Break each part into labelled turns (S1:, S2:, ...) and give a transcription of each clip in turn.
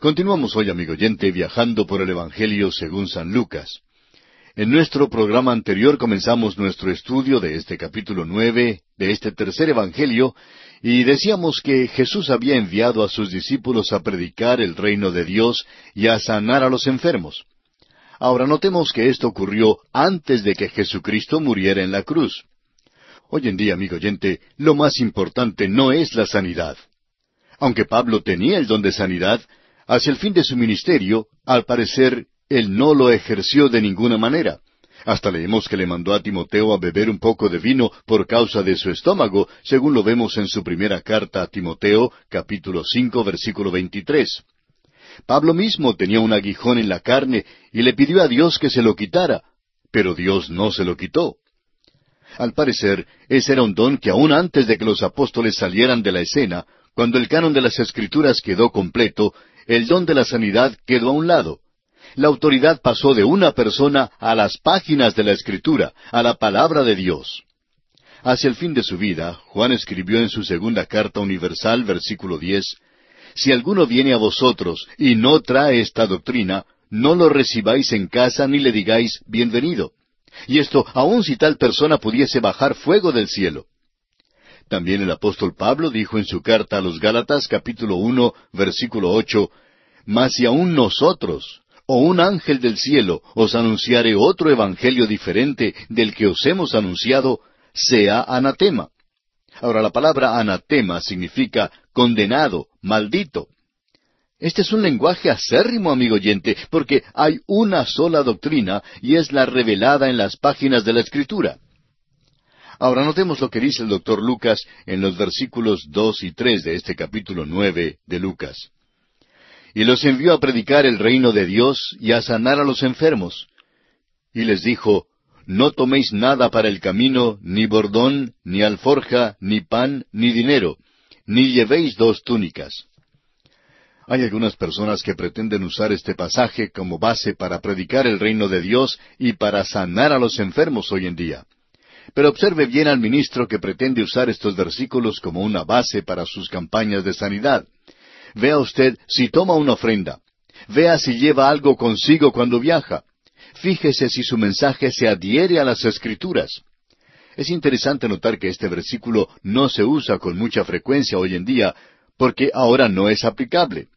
S1: Continuamos hoy, amigo oyente, viajando por el Evangelio según San Lucas. En nuestro programa anterior comenzamos nuestro estudio de este capítulo nueve, de este tercer Evangelio, y decíamos que Jesús había enviado a sus discípulos a predicar el reino de Dios y a sanar a los enfermos. Ahora notemos que esto ocurrió antes de que Jesucristo muriera en la cruz. Hoy en día, amigo oyente, lo más importante no es la sanidad. Aunque Pablo tenía el don de sanidad, Hacia el fin de su ministerio, al parecer, él no lo ejerció de ninguna manera. Hasta leemos que le mandó a Timoteo a beber un poco de vino por causa de su estómago, según lo vemos en su primera carta a Timoteo, capítulo cinco, versículo veintitrés. Pablo mismo tenía un aguijón en la carne y le pidió a Dios que se lo quitara, pero Dios no se lo quitó. Al parecer, ese era un don que aún antes de que los apóstoles salieran de la escena, cuando el canon de las Escrituras quedó completo, el don de la sanidad quedó a un lado. La autoridad pasó de una persona a las páginas de la Escritura, a la palabra de Dios. Hacia el fin de su vida, Juan escribió en su segunda carta universal, versículo diez, Si alguno viene a vosotros y no trae esta doctrina, no lo recibáis en casa ni le digáis bienvenido. Y esto aun si tal persona pudiese bajar fuego del cielo. También el apóstol Pablo dijo en su carta a los Gálatas capítulo uno versículo ocho, Mas si aun nosotros, o un ángel del cielo, os anunciare otro evangelio diferente del que os hemos anunciado, sea anatema. Ahora la palabra anatema significa condenado, maldito. Este es un lenguaje acérrimo, amigo oyente, porque hay una sola doctrina y es la revelada en las páginas de la Escritura. Ahora notemos lo que dice el doctor Lucas en los versículos dos y tres de este capítulo nueve de Lucas. Y los envió a predicar el reino de Dios y a sanar a los enfermos. Y les dijo, No toméis nada para el camino, ni bordón, ni alforja, ni pan, ni dinero, ni llevéis dos túnicas. Hay algunas personas que pretenden usar este pasaje como base para predicar el reino de Dios y para sanar a los enfermos hoy en día. Pero observe bien al ministro que pretende usar estos versículos como una base para sus campañas de sanidad. Vea usted si toma una ofrenda. Vea si lleva algo consigo cuando viaja. Fíjese si su mensaje se adhiere a las escrituras. Es interesante notar que este versículo no se usa con mucha frecuencia hoy en día, porque ahora no es aplicable.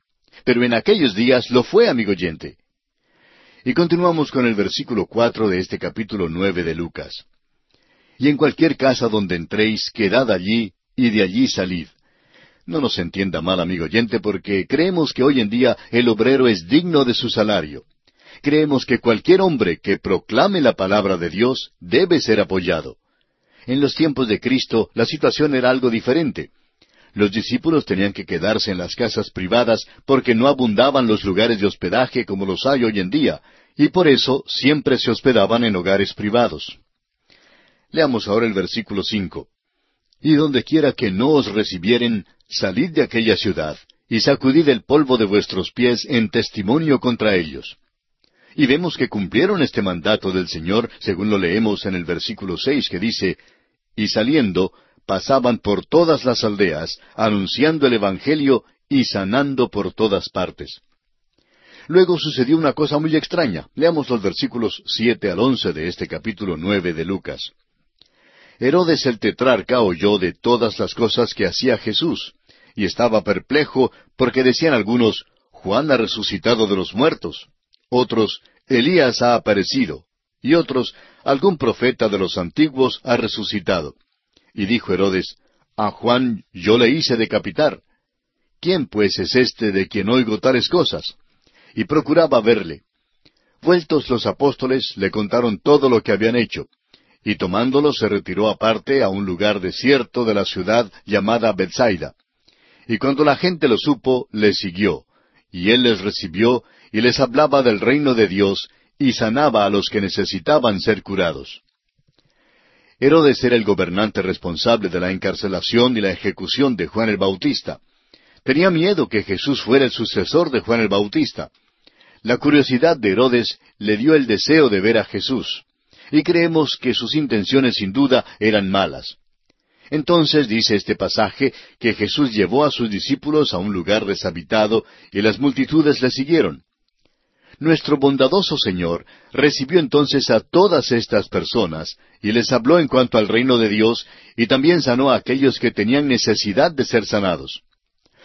S1: Pero en aquellos días lo fue, amigo oyente. Y continuamos con el versículo cuatro de este capítulo nueve de Lucas y en cualquier casa donde entréis, quedad allí, y de allí salid. No nos entienda mal, amigo oyente, porque creemos que hoy en día el obrero es digno de su salario. Creemos que cualquier hombre que proclame la palabra de Dios debe ser apoyado. En los tiempos de Cristo la situación era algo diferente. Los discípulos tenían que quedarse en las casas privadas porque no abundaban los lugares de hospedaje como los hay hoy en día, y por eso siempre se hospedaban en hogares privados. Leamos ahora el versículo cinco. Y donde quiera que no os recibieren, salid de aquella ciudad, y sacudid el polvo de vuestros pies en testimonio contra ellos. Y vemos que cumplieron este mandato del Señor, según lo leemos en el versículo seis, que dice, Y saliendo, pasaban por todas las aldeas, anunciando el Evangelio y sanando por todas partes. Luego sucedió una cosa muy extraña. Leamos los versículos siete al once de este capítulo nueve de Lucas. Herodes el tetrarca oyó de todas las cosas que hacía Jesús, y estaba perplejo porque decían algunos, Juan ha resucitado de los muertos, otros, Elías ha aparecido, y otros, algún profeta de los antiguos ha resucitado. Y dijo Herodes, A Juan yo le hice decapitar. ¿Quién pues es este de quien oigo tales cosas? Y procuraba verle. Vueltos los apóstoles le contaron todo lo que habían hecho, y tomándolo se retiró aparte a un lugar desierto de la ciudad llamada Bethsaida. Y cuando la gente lo supo, le siguió, y él les recibió, y les hablaba del reino de Dios, y sanaba a los que necesitaban ser curados. Herodes era el gobernante responsable de la encarcelación y la ejecución de Juan el Bautista. Tenía miedo que Jesús fuera el sucesor de Juan el Bautista. La curiosidad de Herodes le dio el deseo de ver a Jesús y creemos que sus intenciones sin duda eran malas. Entonces dice este pasaje que Jesús llevó a sus discípulos a un lugar deshabitado y las multitudes le siguieron. Nuestro bondadoso Señor recibió entonces a todas estas personas y les habló en cuanto al reino de Dios y también sanó a aquellos que tenían necesidad de ser sanados.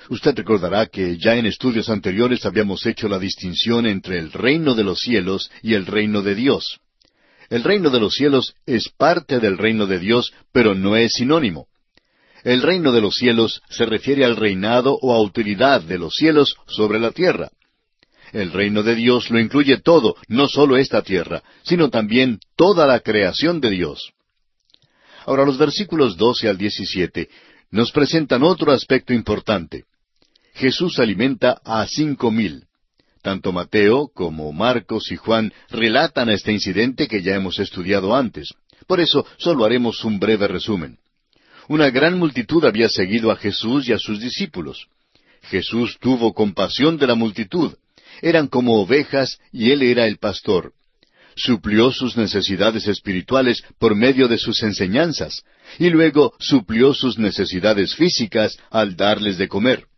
S1: Usted recordará que ya en estudios anteriores habíamos hecho la distinción entre el reino de los cielos y el reino de Dios. El reino de los cielos es parte del reino de Dios, pero no es sinónimo. El reino de los cielos se refiere al reinado o autoridad de los cielos sobre la tierra. El reino de Dios lo incluye todo, no solo esta tierra, sino también toda la creación de Dios. Ahora los versículos 12 al 17 nos presentan otro aspecto importante. Jesús alimenta a cinco mil. Tanto Mateo como Marcos y Juan relatan este incidente que ya hemos estudiado antes. Por eso solo haremos un breve resumen. Una gran multitud había seguido a Jesús y a sus discípulos. Jesús tuvo compasión de la multitud. Eran como ovejas y él era el pastor. Suplió sus necesidades espirituales por medio de sus enseñanzas, y luego suplió sus necesidades físicas al darles de comer.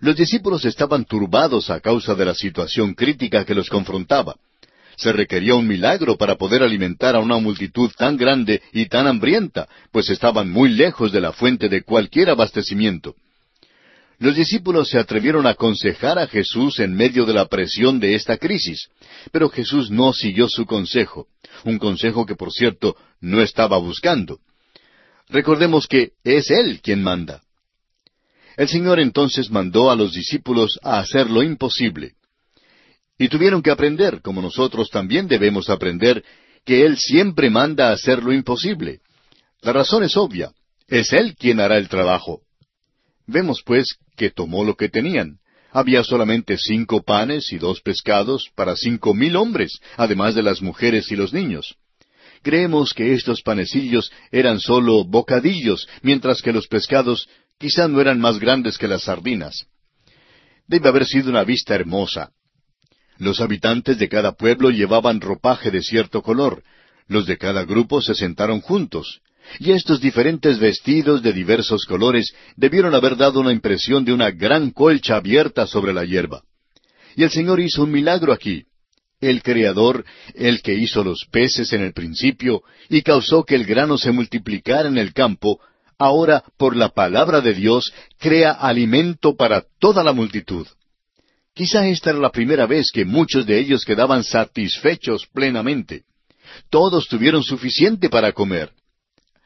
S1: Los discípulos estaban turbados a causa de la situación crítica que los confrontaba. Se requería un milagro para poder alimentar a una multitud tan grande y tan hambrienta, pues estaban muy lejos de la fuente de cualquier abastecimiento. Los discípulos se atrevieron a aconsejar a Jesús en medio de la presión de esta crisis, pero Jesús no siguió su consejo, un consejo que por cierto no estaba buscando. Recordemos que es Él quien manda. El Señor entonces mandó a los discípulos a hacer lo imposible. Y tuvieron que aprender, como nosotros también debemos aprender, que Él siempre manda a hacer lo imposible. La razón es obvia. Es Él quien hará el trabajo. Vemos, pues, que tomó lo que tenían. Había solamente cinco panes y dos pescados para cinco mil hombres, además de las mujeres y los niños. Creemos que estos panecillos eran solo bocadillos, mientras que los pescados quizá no eran más grandes que las sardinas. Debe haber sido una vista hermosa. Los habitantes de cada pueblo llevaban ropaje de cierto color, los de cada grupo se sentaron juntos, y estos diferentes vestidos de diversos colores debieron haber dado una impresión de una gran colcha abierta sobre la hierba. Y el Señor hizo un milagro aquí. El Creador, el que hizo los peces en el principio y causó que el grano se multiplicara en el campo, ahora por la palabra de Dios crea alimento para toda la multitud. Quizá esta era la primera vez que muchos de ellos quedaban satisfechos plenamente. Todos tuvieron suficiente para comer.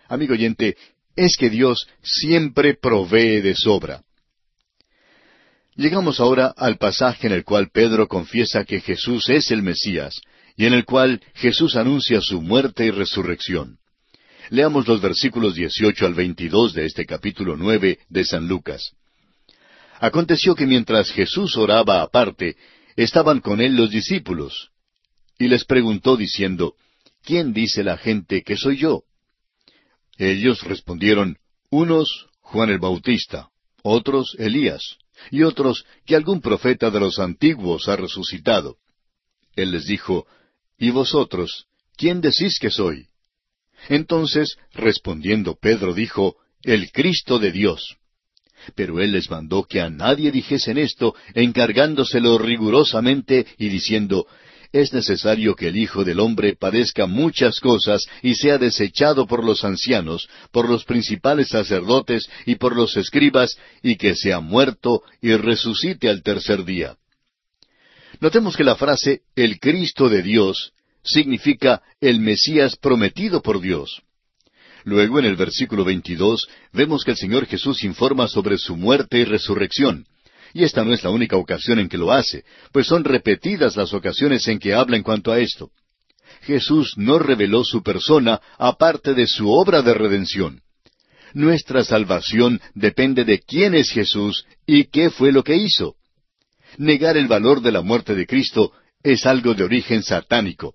S1: Amigo oyente, es que Dios siempre provee de sobra. Llegamos ahora al pasaje en el cual Pedro confiesa que Jesús es el Mesías, y en el cual Jesús anuncia su muerte y resurrección. Leamos los versículos 18 al 22 de este capítulo 9 de San Lucas. Aconteció que mientras Jesús oraba aparte, estaban con él los discípulos, y les preguntó diciendo, ¿quién dice la gente que soy yo? Ellos respondieron, unos Juan el Bautista, otros Elías, y otros que algún profeta de los antiguos ha resucitado. Él les dijo, ¿y vosotros, quién decís que soy? Entonces, respondiendo Pedro, dijo, El Cristo de Dios. Pero él les mandó que a nadie dijesen esto, encargándoselo rigurosamente y diciendo, es necesario que el Hijo del Hombre padezca muchas cosas y sea desechado por los ancianos, por los principales sacerdotes y por los escribas, y que sea muerto y resucite al tercer día. Notemos que la frase el Cristo de Dios significa el Mesías prometido por Dios. Luego, en el versículo 22, vemos que el Señor Jesús informa sobre su muerte y resurrección. Y esta no es la única ocasión en que lo hace, pues son repetidas las ocasiones en que habla en cuanto a esto. Jesús no reveló su persona aparte de su obra de redención. Nuestra salvación depende de quién es Jesús y qué fue lo que hizo. Negar el valor de la muerte de Cristo es algo de origen satánico.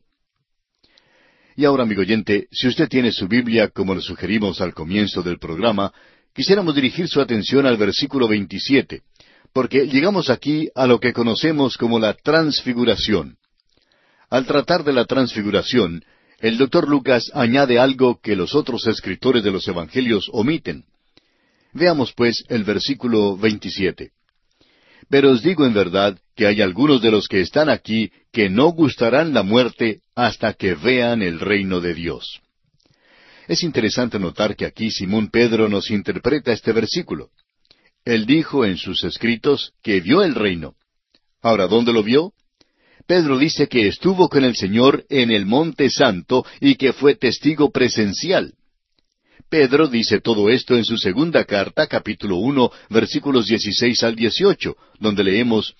S1: Y ahora, amigo oyente, si usted tiene su Biblia, como le sugerimos al comienzo del programa, quisiéramos dirigir su atención al versículo 27, porque llegamos aquí a lo que conocemos como la transfiguración. Al tratar de la transfiguración, el doctor Lucas añade algo que los otros escritores de los Evangelios omiten. Veamos pues el versículo 27. Pero os digo en verdad que hay algunos de los que están aquí que no gustarán la muerte hasta que vean el reino de Dios. Es interesante notar que aquí Simón Pedro nos interpreta este versículo. Él dijo en sus escritos que vio el reino. Ahora, ¿dónde lo vio? Pedro dice que estuvo con el Señor en el Monte Santo y que fue testigo presencial. Pedro dice todo esto en su segunda carta, capítulo uno, versículos dieciséis al dieciocho, donde leemos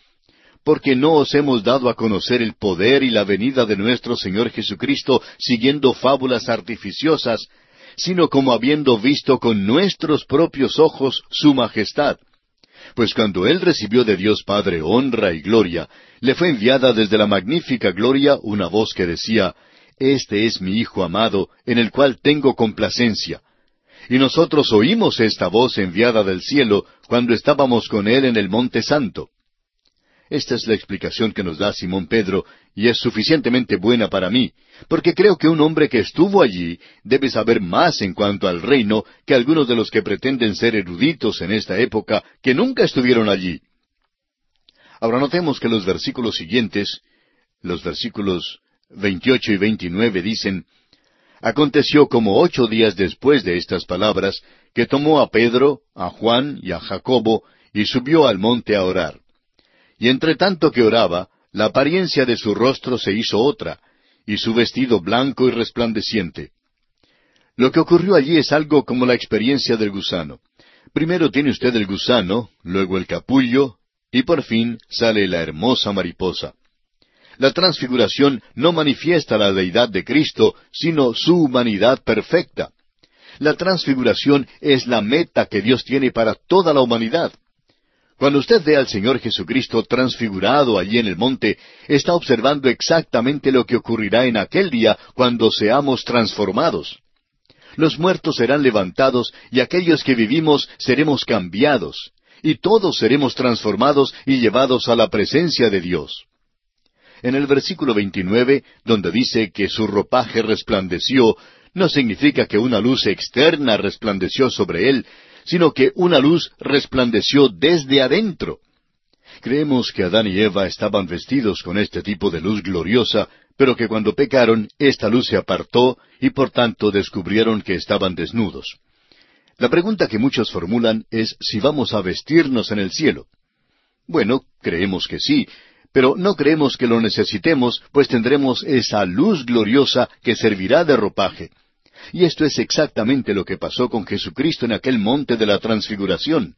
S1: Porque no os hemos dado a conocer el poder y la venida de nuestro Señor Jesucristo siguiendo fábulas artificiosas, sino como habiendo visto con nuestros propios ojos su majestad. Pues cuando él recibió de Dios Padre honra y gloria, le fue enviada desde la magnífica gloria una voz que decía, Este es mi Hijo amado, en el cual tengo complacencia. Y nosotros oímos esta voz enviada del cielo cuando estábamos con él en el Monte Santo. Esta es la explicación que nos da Simón Pedro, y es suficientemente buena para mí, porque creo que un hombre que estuvo allí debe saber más en cuanto al reino que algunos de los que pretenden ser eruditos en esta época que nunca estuvieron allí. Ahora notemos que los versículos siguientes, los versículos 28 y 29 dicen, Aconteció como ocho días después de estas palabras, que tomó a Pedro, a Juan y a Jacobo, y subió al monte a orar. Y entre tanto que oraba, la apariencia de su rostro se hizo otra, y su vestido blanco y resplandeciente. Lo que ocurrió allí es algo como la experiencia del gusano. Primero tiene usted el gusano, luego el capullo, y por fin sale la hermosa mariposa. La transfiguración no manifiesta la deidad de Cristo, sino su humanidad perfecta. La transfiguración es la meta que Dios tiene para toda la humanidad. Cuando usted ve al Señor Jesucristo transfigurado allí en el monte, está observando exactamente lo que ocurrirá en aquel día cuando seamos transformados. Los muertos serán levantados y aquellos que vivimos seremos cambiados, y todos seremos transformados y llevados a la presencia de Dios. En el versículo 29, donde dice que su ropaje resplandeció, no significa que una luz externa resplandeció sobre él, sino que una luz resplandeció desde adentro. Creemos que Adán y Eva estaban vestidos con este tipo de luz gloriosa, pero que cuando pecaron, esta luz se apartó y por tanto descubrieron que estaban desnudos. La pregunta que muchos formulan es si vamos a vestirnos en el cielo. Bueno, creemos que sí, pero no creemos que lo necesitemos, pues tendremos esa luz gloriosa que servirá de ropaje. Y esto es exactamente lo que pasó con Jesucristo en aquel monte de la transfiguración.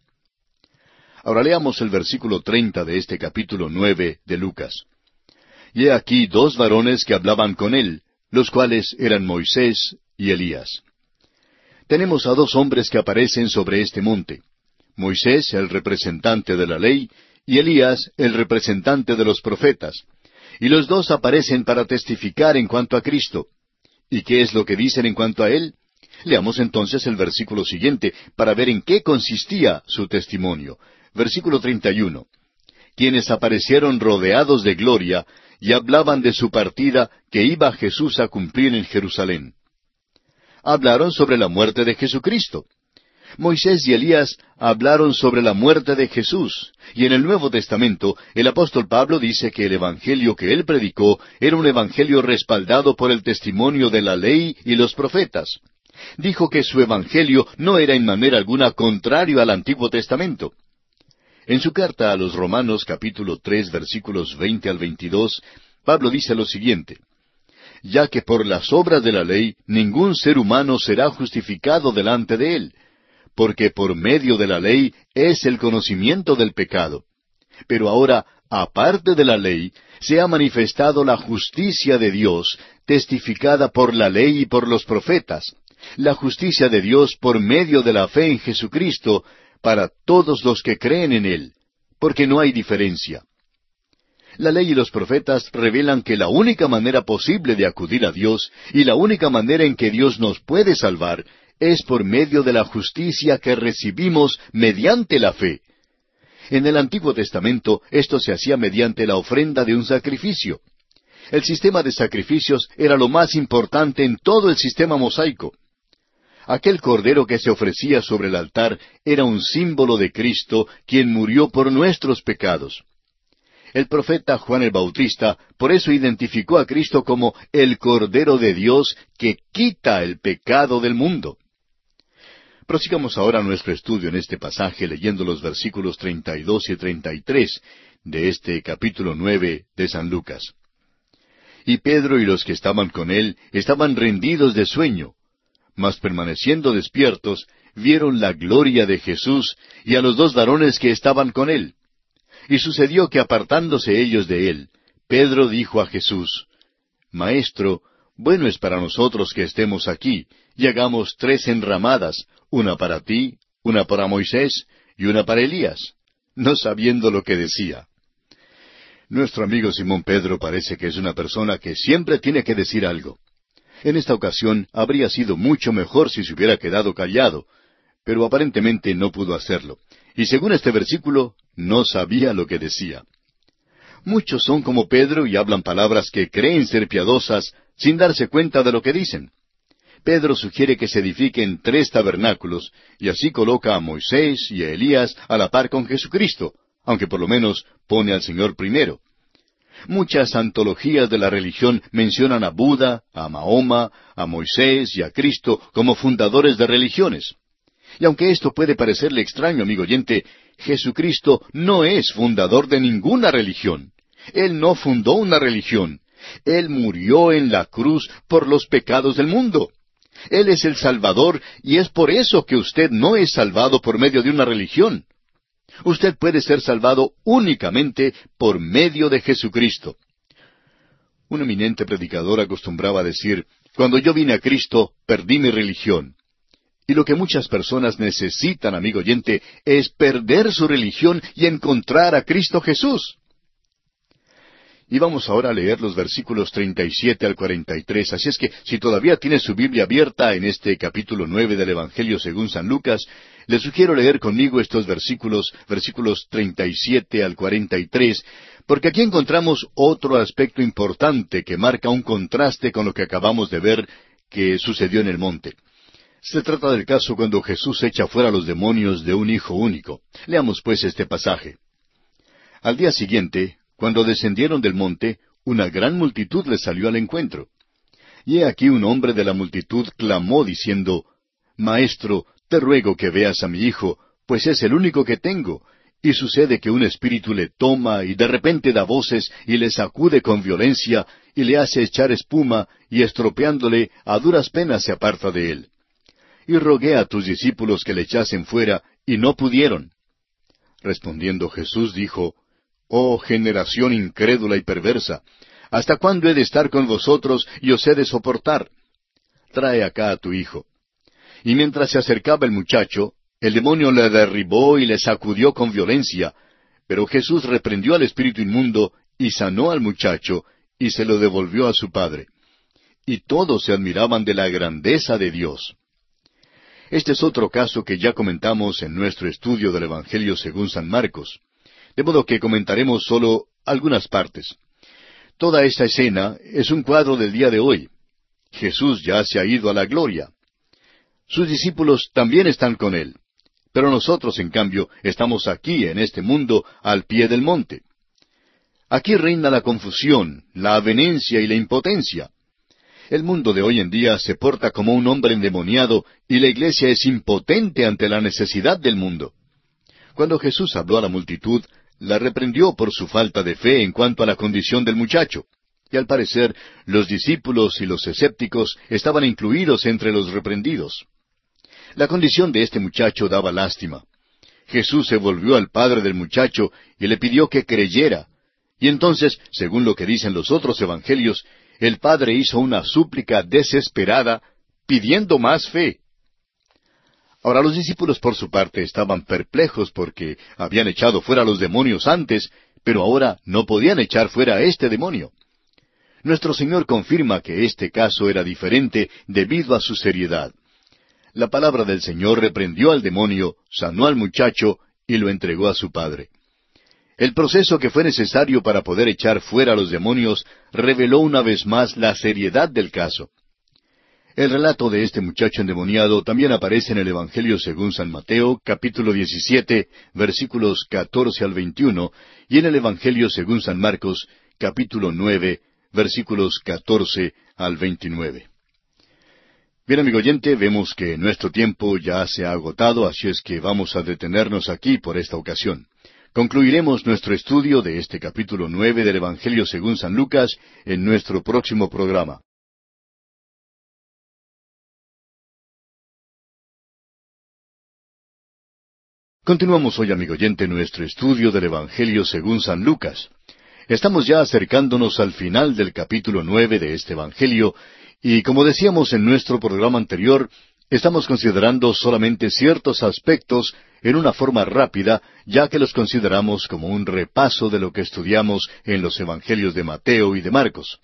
S1: Ahora leamos el versículo treinta de este capítulo nueve de Lucas. Y he aquí dos varones que hablaban con él, los cuales eran Moisés y Elías. Tenemos a dos hombres que aparecen sobre este monte. Moisés, el representante de la ley, y Elías, el representante de los profetas. Y los dos aparecen para testificar en cuanto a Cristo. ¿Y qué es lo que dicen en cuanto a él? Leamos entonces el versículo siguiente para ver en qué consistía su testimonio. Versículo 31. Quienes aparecieron rodeados de gloria y hablaban de su partida que iba Jesús a cumplir en Jerusalén. Hablaron sobre la muerte de Jesucristo. Moisés y Elías hablaron sobre la muerte de Jesús, y en el Nuevo Testamento el apóstol Pablo dice que el Evangelio que él predicó era un Evangelio respaldado por el testimonio de la ley y los profetas. Dijo que su Evangelio no era en manera alguna contrario al Antiguo Testamento. En su carta a los Romanos capítulo tres versículos veinte al veintidós, Pablo dice lo siguiente ya que por las obras de la ley ningún ser humano será justificado delante de él, porque por medio de la ley es el conocimiento del pecado. Pero ahora, aparte de la ley, se ha manifestado la justicia de Dios, testificada por la ley y por los profetas, la justicia de Dios por medio de la fe en Jesucristo, para todos los que creen en Él, porque no hay diferencia. La ley y los profetas revelan que la única manera posible de acudir a Dios y la única manera en que Dios nos puede salvar es por medio de la justicia que recibimos mediante la fe. En el Antiguo Testamento esto se hacía mediante la ofrenda de un sacrificio. El sistema de sacrificios era lo más importante en todo el sistema mosaico. Aquel cordero que se ofrecía sobre el altar era un símbolo de Cristo, quien murió por nuestros pecados. El profeta Juan el Bautista por eso identificó a Cristo como el Cordero de Dios que quita el pecado del mundo. Prosigamos ahora nuestro estudio en este pasaje leyendo los versículos 32 y 33 de este capítulo nueve de San Lucas. Y Pedro y los que estaban con él estaban rendidos de sueño, mas permaneciendo despiertos, vieron la gloria de Jesús y a los dos varones que estaban con él. Y sucedió que apartándose ellos de él, Pedro dijo a Jesús, Maestro, bueno es para nosotros que estemos aquí, y hagamos tres enramadas, una para ti, una para Moisés y una para Elías, no sabiendo lo que decía. Nuestro amigo Simón Pedro parece que es una persona que siempre tiene que decir algo. En esta ocasión habría sido mucho mejor si se hubiera quedado callado, pero aparentemente no pudo hacerlo. Y según este versículo, no sabía lo que decía. Muchos son como Pedro y hablan palabras que creen ser piadosas sin darse cuenta de lo que dicen. Pedro sugiere que se edifiquen tres tabernáculos y así coloca a Moisés y a Elías a la par con Jesucristo, aunque por lo menos pone al Señor primero. Muchas antologías de la religión mencionan a Buda, a Mahoma, a Moisés y a Cristo como fundadores de religiones. Y aunque esto puede parecerle extraño, amigo oyente, Jesucristo no es fundador de ninguna religión. Él no fundó una religión. Él murió en la cruz por los pecados del mundo. Él es el Salvador y es por eso que usted no es salvado por medio de una religión. Usted puede ser salvado únicamente por medio de Jesucristo. Un eminente predicador acostumbraba a decir, cuando yo vine a Cristo, perdí mi religión. Y lo que muchas personas necesitan, amigo oyente, es perder su religión y encontrar a Cristo Jesús. Y vamos ahora a leer los versículos 37 al 43. Así es que si todavía tiene su Biblia abierta en este capítulo nueve del Evangelio según San Lucas, le sugiero leer conmigo estos versículos, versículos 37 al 43, porque aquí encontramos otro aspecto importante que marca un contraste con lo que acabamos de ver que sucedió en el monte. Se trata del caso cuando Jesús echa fuera a los demonios de un hijo único. Leamos pues este pasaje. Al día siguiente, cuando descendieron del monte, una gran multitud les salió al encuentro. Y he aquí un hombre de la multitud clamó diciendo, Maestro, te ruego que veas a mi hijo, pues es el único que tengo, y sucede que un espíritu le toma y de repente da voces y le sacude con violencia y le hace echar espuma y estropeándole a duras penas se aparta de él. Y rogué a tus discípulos que le echasen fuera y no pudieron. Respondiendo Jesús dijo, Oh generación incrédula y perversa, ¿hasta cuándo he de estar con vosotros y os he de soportar? Trae acá a tu hijo. Y mientras se acercaba el muchacho, el demonio le derribó y le sacudió con violencia, pero Jesús reprendió al espíritu inmundo y sanó al muchacho y se lo devolvió a su padre. Y todos se admiraban de la grandeza de Dios. Este es otro caso que ya comentamos en nuestro estudio del Evangelio según San Marcos de modo que comentaremos solo algunas partes. Toda esta escena es un cuadro del día de hoy. Jesús ya se ha ido a la gloria. Sus discípulos también están con él. Pero nosotros, en cambio, estamos aquí, en este mundo, al pie del monte. Aquí reina la confusión, la avenencia y la impotencia. El mundo de hoy en día se porta como un hombre endemoniado y la iglesia es impotente ante la necesidad del mundo. Cuando Jesús habló a la multitud, la reprendió por su falta de fe en cuanto a la condición del muchacho. Y al parecer los discípulos y los escépticos estaban incluidos entre los reprendidos. La condición de este muchacho daba lástima. Jesús se volvió al padre del muchacho y le pidió que creyera. Y entonces, según lo que dicen los otros evangelios, el padre hizo una súplica desesperada pidiendo más fe. Ahora los discípulos por su parte estaban perplejos porque habían echado fuera a los demonios antes, pero ahora no podían echar fuera a este demonio. Nuestro Señor confirma que este caso era diferente debido a su seriedad. La palabra del Señor reprendió al demonio, sanó al muchacho y lo entregó a su padre. El proceso que fue necesario para poder echar fuera a los demonios reveló una vez más la seriedad del caso. El relato de este muchacho endemoniado también aparece en el Evangelio según San Mateo, capítulo 17, versículos 14 al 21, y en el Evangelio según San Marcos, capítulo 9, versículos 14 al 29. Bien, amigo oyente, vemos que nuestro tiempo ya se ha agotado, así es que vamos a detenernos aquí por esta ocasión. Concluiremos nuestro estudio de este capítulo nueve del Evangelio según San Lucas en nuestro próximo programa. Continuamos hoy, amigo oyente, nuestro estudio del Evangelio según San Lucas. Estamos ya acercándonos al final del capítulo nueve de este Evangelio, y como decíamos en nuestro programa anterior, estamos considerando solamente ciertos aspectos en una forma rápida, ya que los consideramos como un repaso de lo que estudiamos en los Evangelios de Mateo y de Marcos.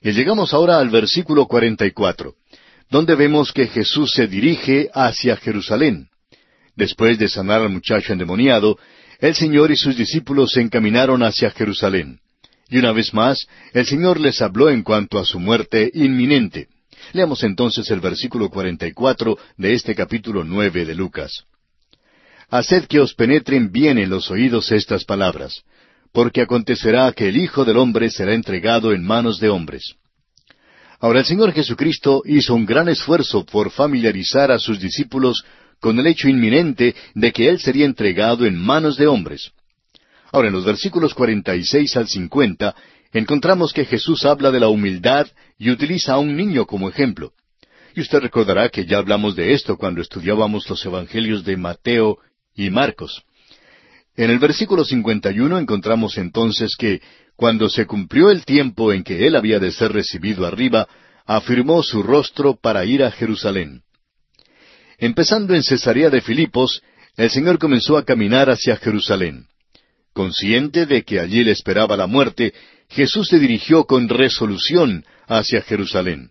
S1: Y llegamos ahora al versículo 44, donde vemos que Jesús se dirige hacia Jerusalén. Después de sanar al muchacho endemoniado, el Señor y sus discípulos se encaminaron hacia Jerusalén. Y una vez más, el Señor les habló en cuanto a su muerte inminente. Leamos entonces el versículo 44 de este capítulo nueve de Lucas. Haced que os penetren bien en los oídos estas palabras, porque acontecerá que el Hijo del Hombre será entregado en manos de hombres. Ahora el Señor Jesucristo hizo un gran esfuerzo por familiarizar a sus discípulos con el hecho inminente de que Él sería entregado en manos de hombres. Ahora en los versículos 46 al 50 encontramos que Jesús habla de la humildad y utiliza a un niño como ejemplo. Y usted recordará que ya hablamos de esto cuando estudiábamos los Evangelios de Mateo y Marcos. En el versículo 51 encontramos entonces que, cuando se cumplió el tiempo en que él había de ser recibido arriba, afirmó su rostro para ir a Jerusalén. Empezando en Cesarea de Filipos, el Señor comenzó a caminar hacia Jerusalén. Consciente de que allí le esperaba la muerte, Jesús se dirigió con resolución hacia Jerusalén.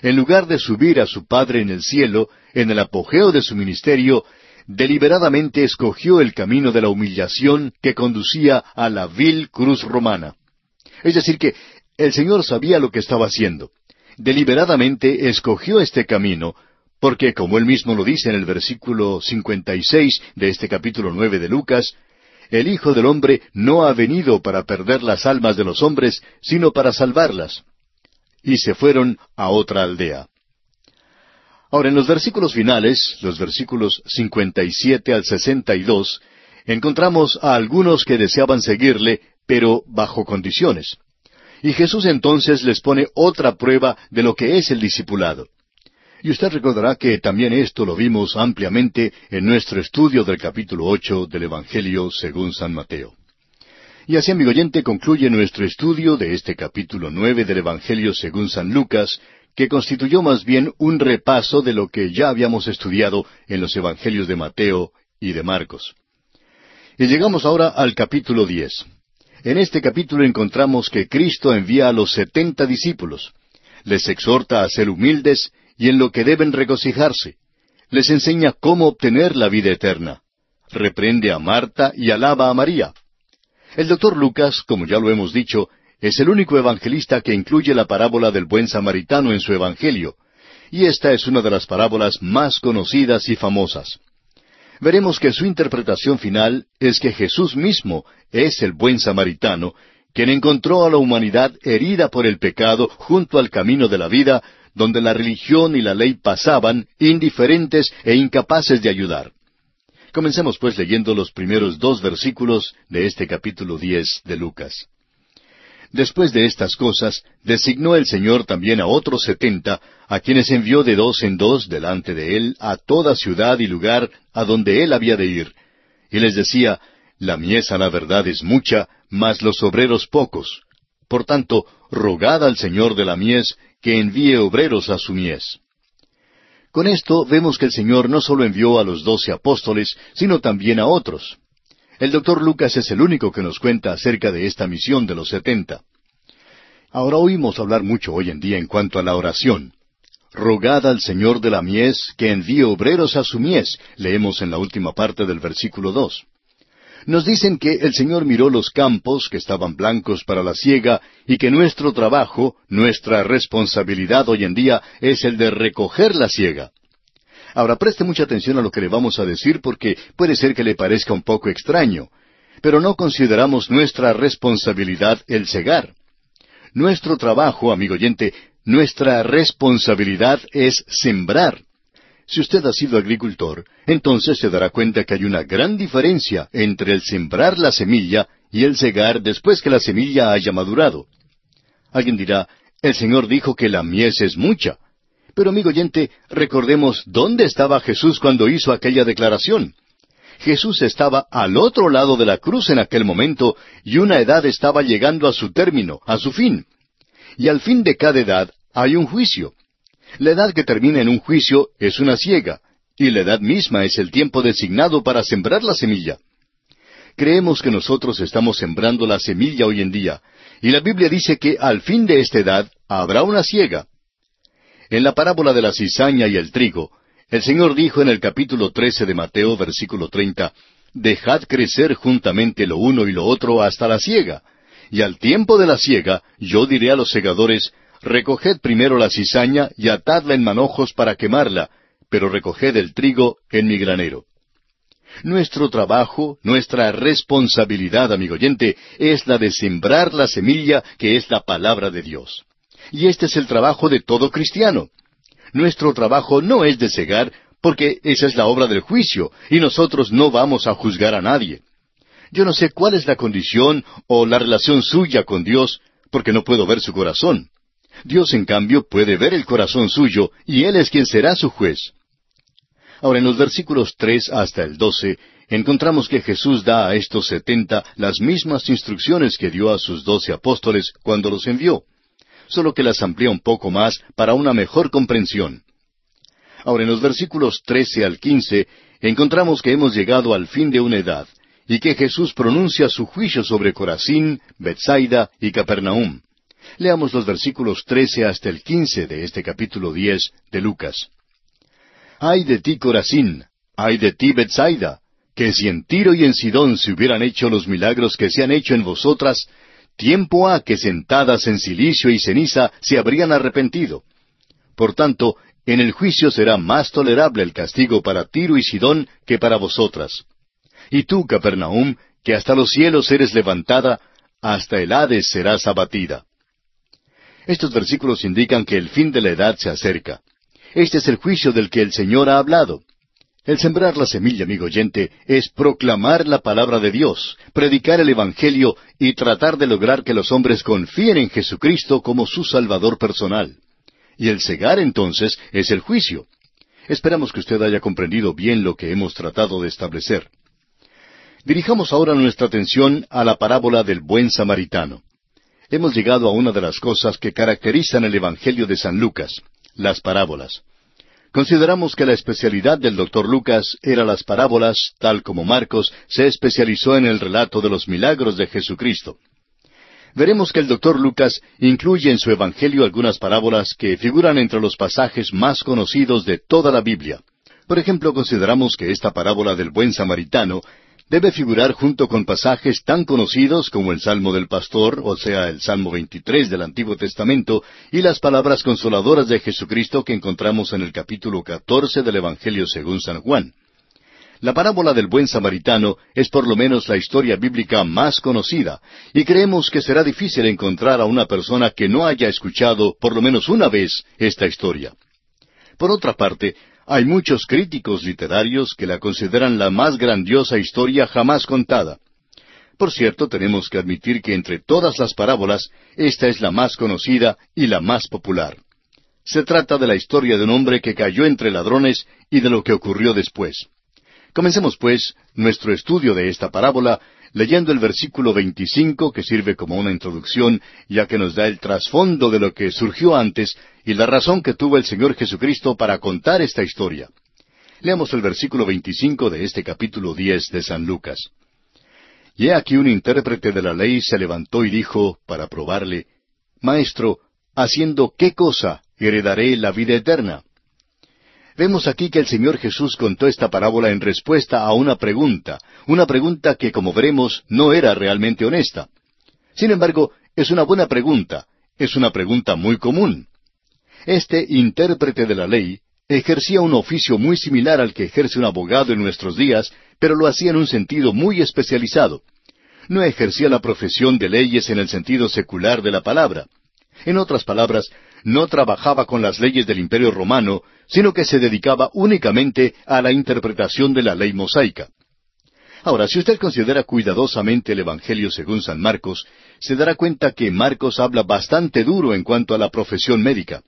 S1: En lugar de subir a su Padre en el cielo, en el apogeo de su ministerio, deliberadamente escogió el camino de la humillación que conducía a la vil cruz romana. Es decir, que el Señor sabía lo que estaba haciendo. Deliberadamente escogió este camino, porque, como él mismo lo dice en el versículo 56 de este capítulo nueve de Lucas, el Hijo del Hombre no ha venido para perder las almas de los hombres, sino para salvarlas. Y se fueron a otra aldea. Ahora, en los versículos finales, los versículos 57 al 62, encontramos a algunos que deseaban seguirle, pero bajo condiciones. Y Jesús entonces les pone otra prueba de lo que es el discipulado. Y usted recordará que también esto lo vimos ampliamente en nuestro estudio del capítulo ocho del Evangelio según San Mateo. Y así, amigo oyente, concluye nuestro estudio de este capítulo nueve del Evangelio según San Lucas, que constituyó más bien un repaso de lo que ya habíamos estudiado en los Evangelios de Mateo y de Marcos. Y llegamos ahora al capítulo diez. En este capítulo encontramos que Cristo envía a los setenta discípulos. Les exhorta a ser humildes y en lo que deben regocijarse. Les enseña cómo obtener la vida eterna. Reprende a Marta y alaba a María. El doctor Lucas, como ya lo hemos dicho, es el único evangelista que incluye la parábola del buen samaritano en su evangelio, y esta es una de las parábolas más conocidas y famosas. Veremos que su interpretación final es que Jesús mismo es el buen samaritano, quien encontró a la humanidad herida por el pecado junto al camino de la vida, donde la religión y la ley pasaban, indiferentes e incapaces de ayudar. Comencemos pues leyendo los primeros dos versículos de este capítulo diez de Lucas. Después de estas cosas, designó el Señor también a otros setenta, a quienes envió de dos en dos delante de él a toda ciudad y lugar a donde él había de ir. Y les decía, La mies a la verdad es mucha, mas los obreros pocos. Por tanto, rogad al Señor de la mies que envíe obreros a su mies. Con esto vemos que el Señor no solo envió a los doce apóstoles, sino también a otros. El doctor Lucas es el único que nos cuenta acerca de esta misión de los setenta. Ahora oímos hablar mucho hoy en día en cuanto a la oración. Rogad al Señor de la mies que envíe obreros a su mies, leemos en la última parte del versículo dos. Nos dicen que el Señor miró los campos que estaban blancos para la siega y que nuestro trabajo, nuestra responsabilidad hoy en día es el de recoger la siega. Ahora preste mucha atención a lo que le vamos a decir porque puede ser que le parezca un poco extraño, pero no consideramos nuestra responsabilidad el cegar. Nuestro trabajo, amigo oyente, nuestra responsabilidad es sembrar. Si usted ha sido agricultor, entonces se dará cuenta que hay una gran diferencia entre el sembrar la semilla y el cegar después que la semilla haya madurado. Alguien dirá, el Señor dijo que la mies es mucha. Pero amigo oyente, recordemos dónde estaba Jesús cuando hizo aquella declaración. Jesús estaba al otro lado de la cruz en aquel momento y una edad estaba llegando a su término, a su fin. Y al fin de cada edad hay un juicio. La edad que termina en un juicio es una ciega, y la edad misma es el tiempo designado para sembrar la semilla. Creemos que nosotros estamos sembrando la semilla hoy en día, y la Biblia dice que al fin de esta edad habrá una ciega. En la parábola de la cizaña y el trigo, el Señor dijo en el capítulo trece de Mateo, versículo treinta, Dejad crecer juntamente lo uno y lo otro hasta la siega. Y al tiempo de la siega, yo diré a los segadores, Recoged primero la cizaña y atadla en manojos para quemarla, pero recoged el trigo en mi granero. Nuestro trabajo, nuestra responsabilidad, amigo oyente, es la de sembrar la semilla que es la palabra de Dios. Y este es el trabajo de todo cristiano. Nuestro trabajo no es de cegar, porque esa es la obra del juicio, y nosotros no vamos a juzgar a nadie. Yo no sé cuál es la condición o la relación suya con Dios, porque no puedo ver su corazón. Dios, en cambio, puede ver el corazón suyo, y Él es quien será su juez. Ahora, en los versículos tres hasta el doce, encontramos que Jesús da a estos setenta las mismas instrucciones que dio a sus doce apóstoles cuando los envió solo que las amplía un poco más para una mejor comprensión. Ahora, en los versículos trece al quince, encontramos que hemos llegado al fin de una edad, y que Jesús pronuncia su juicio sobre Corazín, Bethsaida y Capernaum. Leamos los versículos trece hasta el quince de este capítulo diez de Lucas. Ay de ti, Corazín, ay de ti, Bethsaida, que si en Tiro y en Sidón se hubieran hecho los milagros que se han hecho en vosotras, tiempo ha que sentadas en silicio y ceniza se habrían arrepentido. Por tanto, en el juicio será más tolerable el castigo para Tiro y Sidón que para vosotras. Y tú, Capernaum, que hasta los cielos eres levantada, hasta el Hades serás abatida. Estos versículos indican que el fin de la edad se acerca. Este es el juicio del que el Señor ha hablado. El sembrar la semilla, amigo oyente, es proclamar la palabra de Dios, predicar el Evangelio y tratar de lograr que los hombres confíen en Jesucristo como su Salvador personal. Y el cegar entonces es el juicio. Esperamos que usted haya comprendido bien lo que hemos tratado de establecer. Dirijamos ahora nuestra atención a la parábola del buen samaritano. Hemos llegado a una de las cosas que caracterizan el Evangelio de San Lucas, las parábolas. Consideramos que la especialidad del doctor Lucas era las parábolas, tal como Marcos se especializó en el relato de los milagros de Jesucristo. Veremos que el doctor Lucas incluye en su Evangelio algunas parábolas que figuran entre los pasajes más conocidos de toda la Biblia. Por ejemplo, consideramos que esta parábola del buen samaritano debe figurar junto con pasajes tan conocidos como el Salmo del Pastor, o sea, el Salmo 23 del Antiguo Testamento, y las palabras consoladoras de Jesucristo que encontramos en el capítulo 14 del Evangelio según San Juan. La parábola del buen samaritano es por lo menos la historia bíblica más conocida, y creemos que será difícil encontrar a una persona que no haya escuchado por lo menos una vez esta historia. Por otra parte, hay muchos críticos literarios que la consideran la más grandiosa historia jamás contada. Por cierto, tenemos que admitir que entre todas las parábolas, esta es la más conocida y la más popular. Se trata de la historia de un hombre que cayó entre ladrones y de lo que ocurrió después. Comencemos, pues, nuestro estudio de esta parábola leyendo el versículo 25 que sirve como una introducción, ya que nos da el trasfondo de lo que surgió antes y la razón que tuvo el Señor Jesucristo para contar esta historia. Leamos el versículo 25 de este capítulo 10 de San Lucas. Y he aquí un intérprete de la ley se levantó y dijo, para probarle, Maestro, ¿haciendo qué cosa heredaré la vida eterna? Vemos aquí que el Señor Jesús contó esta parábola en respuesta a una pregunta, una pregunta que, como veremos, no era realmente honesta. Sin embargo, es una buena pregunta, es una pregunta muy común. Este intérprete de la ley ejercía un oficio muy similar al que ejerce un abogado en nuestros días, pero lo hacía en un sentido muy especializado. No ejercía la profesión de leyes en el sentido secular de la palabra. En otras palabras, no trabajaba con las leyes del Imperio romano, sino que se dedicaba únicamente a la interpretación de la ley mosaica. Ahora, si usted considera cuidadosamente el Evangelio según San Marcos, se dará cuenta que Marcos habla bastante duro en cuanto a la profesión médica.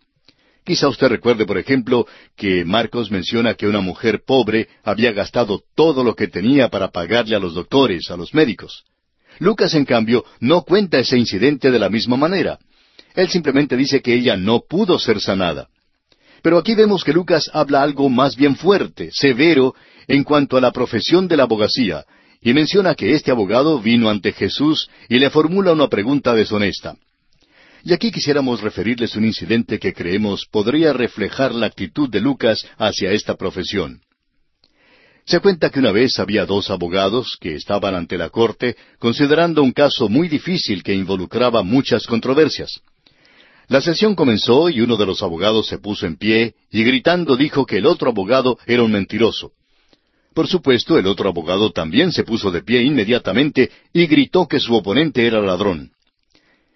S1: Quizá usted recuerde, por ejemplo, que Marcos menciona que una mujer pobre había gastado todo lo que tenía para pagarle a los doctores, a los médicos. Lucas, en cambio, no cuenta ese incidente de la misma manera. Él simplemente dice que ella no pudo ser sanada. Pero aquí vemos que Lucas habla algo más bien fuerte, severo, en cuanto a la profesión de la abogacía, y menciona que este abogado vino ante Jesús y le formula una pregunta deshonesta. Y aquí quisiéramos referirles un incidente que creemos podría reflejar la actitud de Lucas hacia esta profesión. Se cuenta que una vez había dos abogados que estaban ante la corte considerando un caso muy difícil que involucraba muchas controversias. La sesión comenzó y uno de los abogados se puso en pie y gritando dijo que el otro abogado era un mentiroso. Por supuesto, el otro abogado también se puso de pie inmediatamente y gritó que su oponente era ladrón.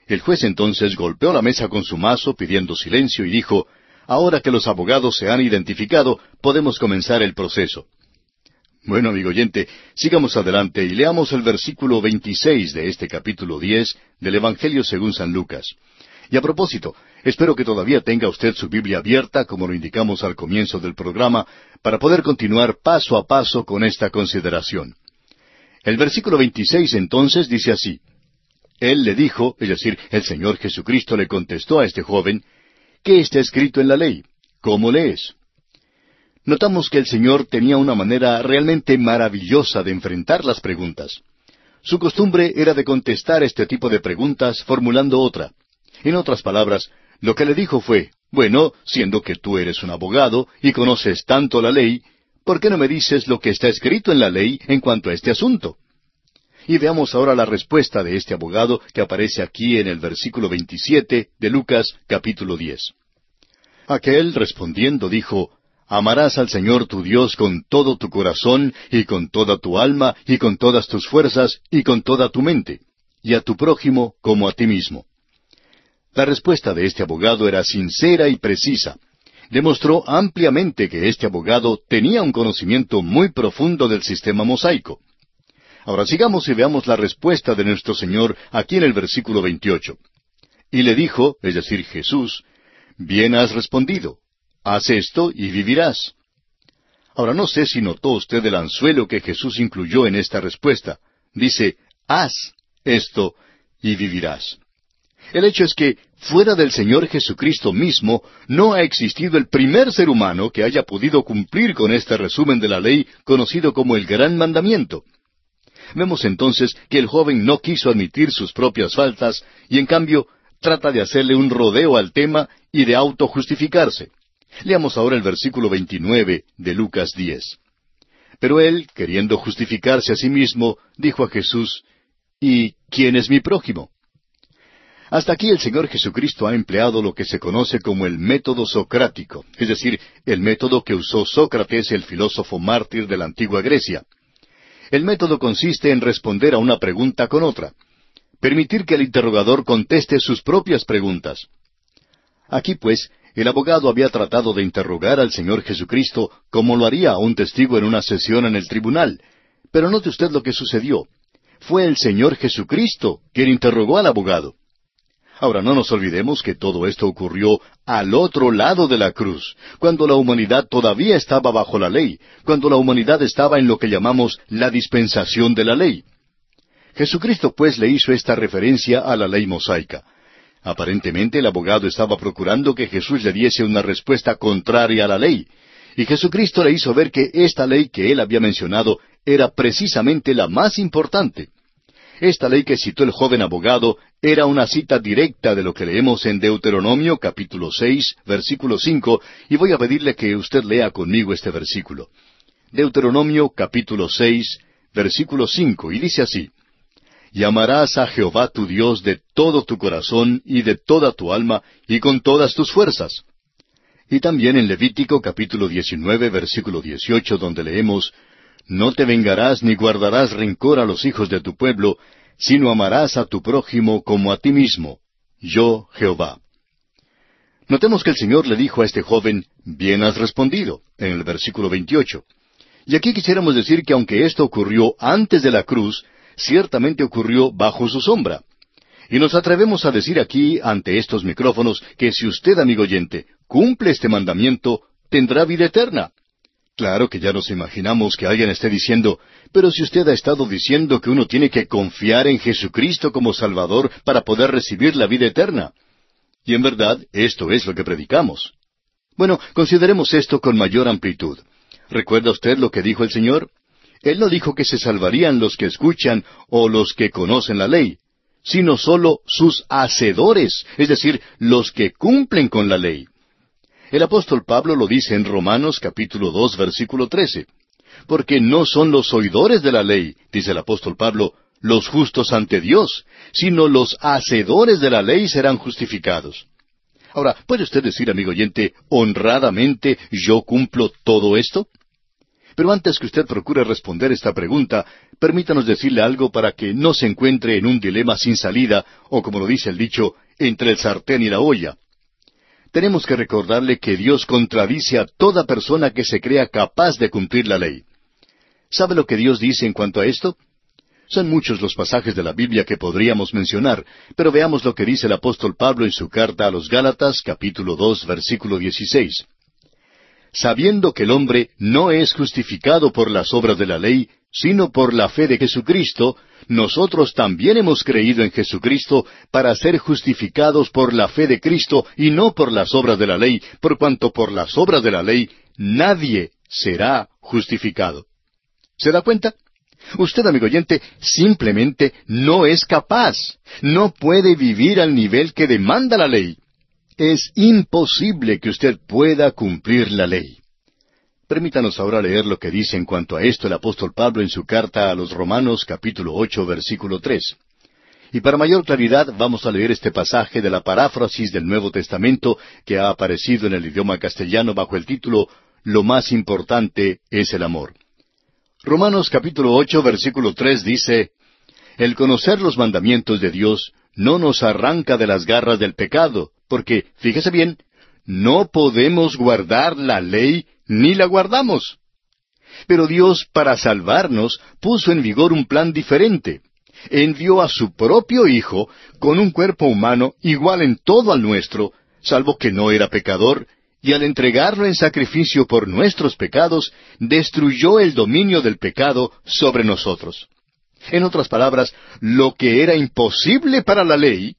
S1: El juez entonces golpeó la mesa con su mazo pidiendo silencio y dijo, Ahora que los abogados se han identificado, podemos comenzar el proceso. Bueno, amigo oyente, sigamos adelante y leamos el versículo 26 de este capítulo 10 del Evangelio según San Lucas. Y a propósito, espero que todavía tenga usted su Biblia abierta, como lo indicamos al comienzo del programa, para poder continuar paso a paso con esta consideración. El versículo 26 entonces dice así, Él le dijo, es decir, el Señor Jesucristo le contestó a este joven, ¿qué está escrito en la ley? ¿Cómo lees? Notamos que el Señor tenía una manera realmente maravillosa de enfrentar las preguntas. Su costumbre era de contestar este tipo de preguntas formulando otra. En otras palabras, lo que le dijo fue, bueno, siendo que tú eres un abogado y conoces tanto la ley, ¿por qué no me dices lo que está escrito en la ley en cuanto a este asunto? Y veamos ahora la respuesta de este abogado que aparece aquí en el versículo 27 de Lucas capítulo 10. Aquel respondiendo dijo, Amarás al Señor tu Dios con todo tu corazón y con toda tu alma y con todas tus fuerzas y con toda tu mente, y a tu prójimo como a ti mismo. La respuesta de este abogado era sincera y precisa. Demostró ampliamente que este abogado tenía un conocimiento muy profundo del sistema mosaico. Ahora sigamos y veamos la respuesta de nuestro Señor aquí en el versículo 28. Y le dijo, es decir, Jesús, Bien has respondido, haz esto y vivirás. Ahora no sé si notó usted el anzuelo que Jesús incluyó en esta respuesta. Dice, haz esto y vivirás. El hecho es que fuera del Señor Jesucristo mismo no ha existido el primer ser humano que haya podido cumplir con este resumen de la ley conocido como el gran mandamiento. Vemos entonces que el joven no quiso admitir sus propias faltas y en cambio trata de hacerle un rodeo al tema y de autojustificarse. Leamos ahora el versículo 29 de Lucas 10. Pero él, queriendo justificarse a sí mismo, dijo a Jesús, ¿Y quién es mi prójimo? Hasta aquí el Señor Jesucristo ha empleado lo que se conoce como el método socrático, es decir, el método que usó Sócrates, el filósofo mártir de la antigua Grecia. El método consiste en responder a una pregunta con otra, permitir que el interrogador conteste sus propias preguntas. Aquí, pues, el abogado había tratado de interrogar al Señor Jesucristo como lo haría a un testigo en una sesión en el tribunal, pero note usted lo que sucedió. Fue el Señor Jesucristo quien interrogó al abogado. Ahora no nos olvidemos que todo esto ocurrió al otro lado de la cruz, cuando la humanidad todavía estaba bajo la ley, cuando la humanidad estaba en lo que llamamos la dispensación de la ley. Jesucristo pues le hizo esta referencia a la ley mosaica. Aparentemente el abogado estaba procurando que Jesús le diese una respuesta contraria a la ley, y Jesucristo le hizo ver que esta ley que él había mencionado era precisamente la más importante. Esta ley que citó el joven abogado era una cita directa de lo que leemos en Deuteronomio capítulo seis, versículo cinco, y voy a pedirle que usted lea conmigo este versículo. Deuteronomio capítulo seis, versículo cinco, y dice así Y amarás a Jehová tu Dios de todo tu corazón y de toda tu alma y con todas tus fuerzas. Y también en Levítico capítulo diecinueve, versículo dieciocho, donde leemos No te vengarás ni guardarás rencor a los hijos de tu pueblo, sino amarás a tu prójimo como a ti mismo, yo Jehová. Notemos que el Señor le dijo a este joven, bien has respondido, en el versículo 28. Y aquí quisiéramos decir que aunque esto ocurrió antes de la cruz, ciertamente ocurrió bajo su sombra. Y nos atrevemos a decir aquí, ante estos micrófonos, que si usted, amigo oyente, cumple este mandamiento, tendrá vida eterna. Claro que ya nos imaginamos que alguien esté diciendo, pero si usted ha estado diciendo que uno tiene que confiar en Jesucristo como Salvador para poder recibir la vida eterna. Y en verdad, esto es lo que predicamos. Bueno, consideremos esto con mayor amplitud. ¿Recuerda usted lo que dijo el Señor? Él no dijo que se salvarían los que escuchan o los que conocen la ley, sino solo sus hacedores, es decir, los que cumplen con la ley. El apóstol Pablo lo dice en Romanos capítulo dos versículo trece. Porque no son los oidores de la ley, dice el apóstol Pablo, los justos ante Dios, sino los hacedores de la ley serán justificados. Ahora, ¿puede usted decir, amigo oyente, honradamente yo cumplo todo esto? Pero antes que usted procure responder esta pregunta, permítanos decirle algo para que no se encuentre en un dilema sin salida, o como lo dice el dicho, entre el sartén y la olla tenemos que recordarle que Dios contradice a toda persona que se crea capaz de cumplir la ley. ¿Sabe lo que Dios dice en cuanto a esto? Son muchos los pasajes de la Biblia que podríamos mencionar, pero veamos lo que dice el apóstol Pablo en su carta a los Gálatas, capítulo dos, versículo dieciséis. Sabiendo que el hombre no es justificado por las obras de la ley, sino por la fe de Jesucristo, nosotros también hemos creído en Jesucristo para ser justificados por la fe de Cristo y no por las obras de la ley, por cuanto por las obras de la ley nadie será justificado. ¿Se da cuenta? Usted, amigo oyente, simplemente no es capaz, no puede vivir al nivel que demanda la ley. Es imposible que usted pueda cumplir la ley. Permítanos ahora leer lo que dice en cuanto a esto el apóstol Pablo en su carta a los Romanos capítulo ocho versículo tres. Y para mayor claridad vamos a leer este pasaje de la paráfrasis del Nuevo Testamento que ha aparecido en el idioma castellano bajo el título Lo más importante es el amor. Romanos capítulo ocho versículo tres dice El conocer los mandamientos de Dios no nos arranca de las garras del pecado, porque, fíjese bien, no podemos guardar la ley ni la guardamos. Pero Dios, para salvarnos, puso en vigor un plan diferente. Envió a su propio Hijo con un cuerpo humano igual en todo al nuestro, salvo que no era pecador, y al entregarlo en sacrificio por nuestros pecados, destruyó el dominio del pecado sobre nosotros. En otras palabras, lo que era imposible para la ley,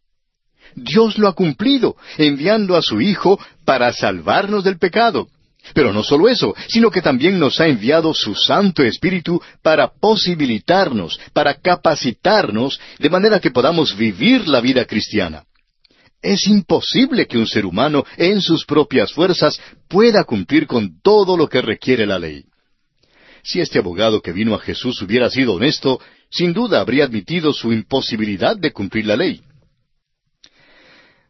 S1: Dios lo ha cumplido, enviando a su Hijo para salvarnos del pecado. Pero no solo eso, sino que también nos ha enviado su Santo Espíritu para posibilitarnos, para capacitarnos, de manera que podamos vivir la vida cristiana. Es imposible que un ser humano, en sus propias fuerzas, pueda cumplir con todo lo que requiere la ley. Si este abogado que vino a Jesús hubiera sido honesto, sin duda habría admitido su imposibilidad de cumplir la ley.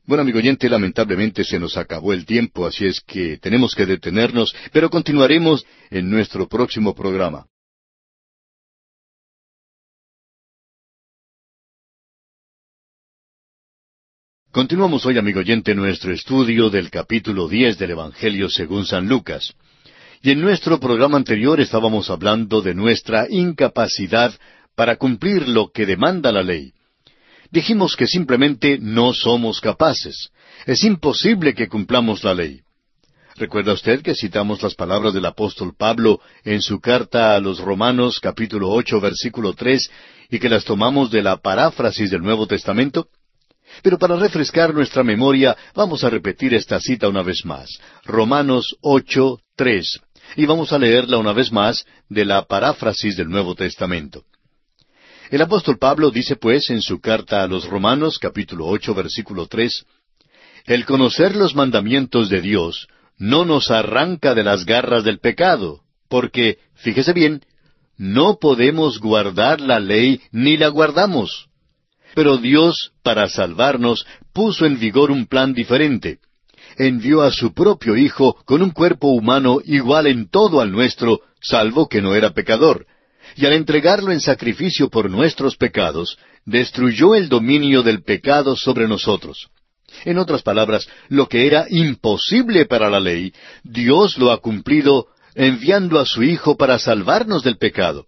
S1: Bueno, amigo oyente, lamentablemente se nos acabó el tiempo, así es que tenemos que detenernos, pero continuaremos en nuestro próximo programa. Continuamos hoy, amigo oyente, nuestro estudio del capítulo diez del Evangelio según San Lucas. Y en nuestro programa anterior estábamos hablando de nuestra incapacidad para cumplir lo que demanda la ley dijimos que simplemente no somos capaces. Es imposible que cumplamos la ley. ¿Recuerda usted que citamos las palabras del apóstol Pablo en su carta a los Romanos capítulo ocho versículo tres y que las tomamos de la paráfrasis del Nuevo Testamento? Pero para refrescar nuestra memoria vamos a repetir esta cita una vez más. Romanos ocho tres. Y vamos a leerla una vez más de la paráfrasis del Nuevo Testamento. El apóstol Pablo dice pues en su carta a los Romanos capítulo ocho versículo tres El conocer los mandamientos de Dios no nos arranca de las garras del pecado, porque, fíjese bien, no podemos guardar la ley ni la guardamos. Pero Dios, para salvarnos, puso en vigor un plan diferente. Envió a su propio Hijo con un cuerpo humano igual en todo al nuestro, salvo que no era pecador. Y al entregarlo en sacrificio por nuestros pecados, destruyó el dominio del pecado sobre nosotros. En otras palabras, lo que era imposible para la ley, Dios lo ha cumplido enviando a su Hijo para salvarnos del pecado.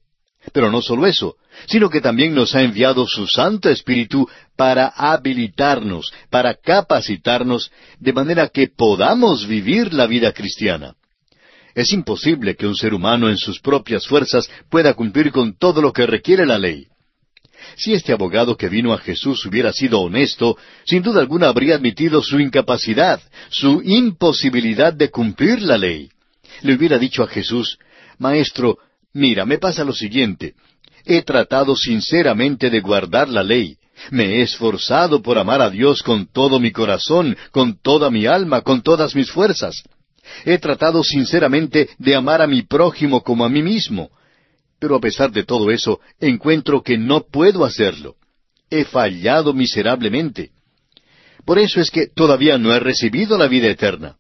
S1: Pero no solo eso, sino que también nos ha enviado su Santo Espíritu para habilitarnos, para capacitarnos, de manera que podamos vivir la vida cristiana. Es imposible que un ser humano en sus propias fuerzas pueda cumplir con todo lo que requiere la ley. Si este abogado que vino a Jesús hubiera sido honesto, sin duda alguna habría admitido su incapacidad, su imposibilidad de cumplir la ley. Le hubiera dicho a Jesús, Maestro, mira, me pasa lo siguiente. He tratado sinceramente de guardar la ley. Me he esforzado por amar a Dios con todo mi corazón, con toda mi alma, con todas mis fuerzas. He tratado sinceramente de amar a mi prójimo como a mí mismo. Pero a pesar de todo eso, encuentro que no puedo hacerlo. He fallado miserablemente. Por eso es que todavía no he recibido la vida eterna.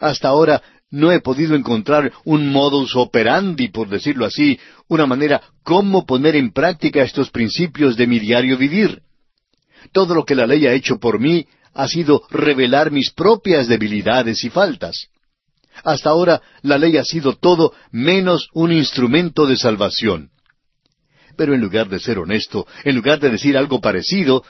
S1: Hasta ahora no he podido encontrar un modus operandi, por decirlo así, una manera cómo poner en práctica estos principios de mi diario vivir. Todo lo que la ley ha hecho por mí ha sido revelar mis propias debilidades y faltas. Hasta ahora la ley ha sido todo menos un instrumento de salvación. Pero en lugar de ser honesto, en lugar de decir algo parecido,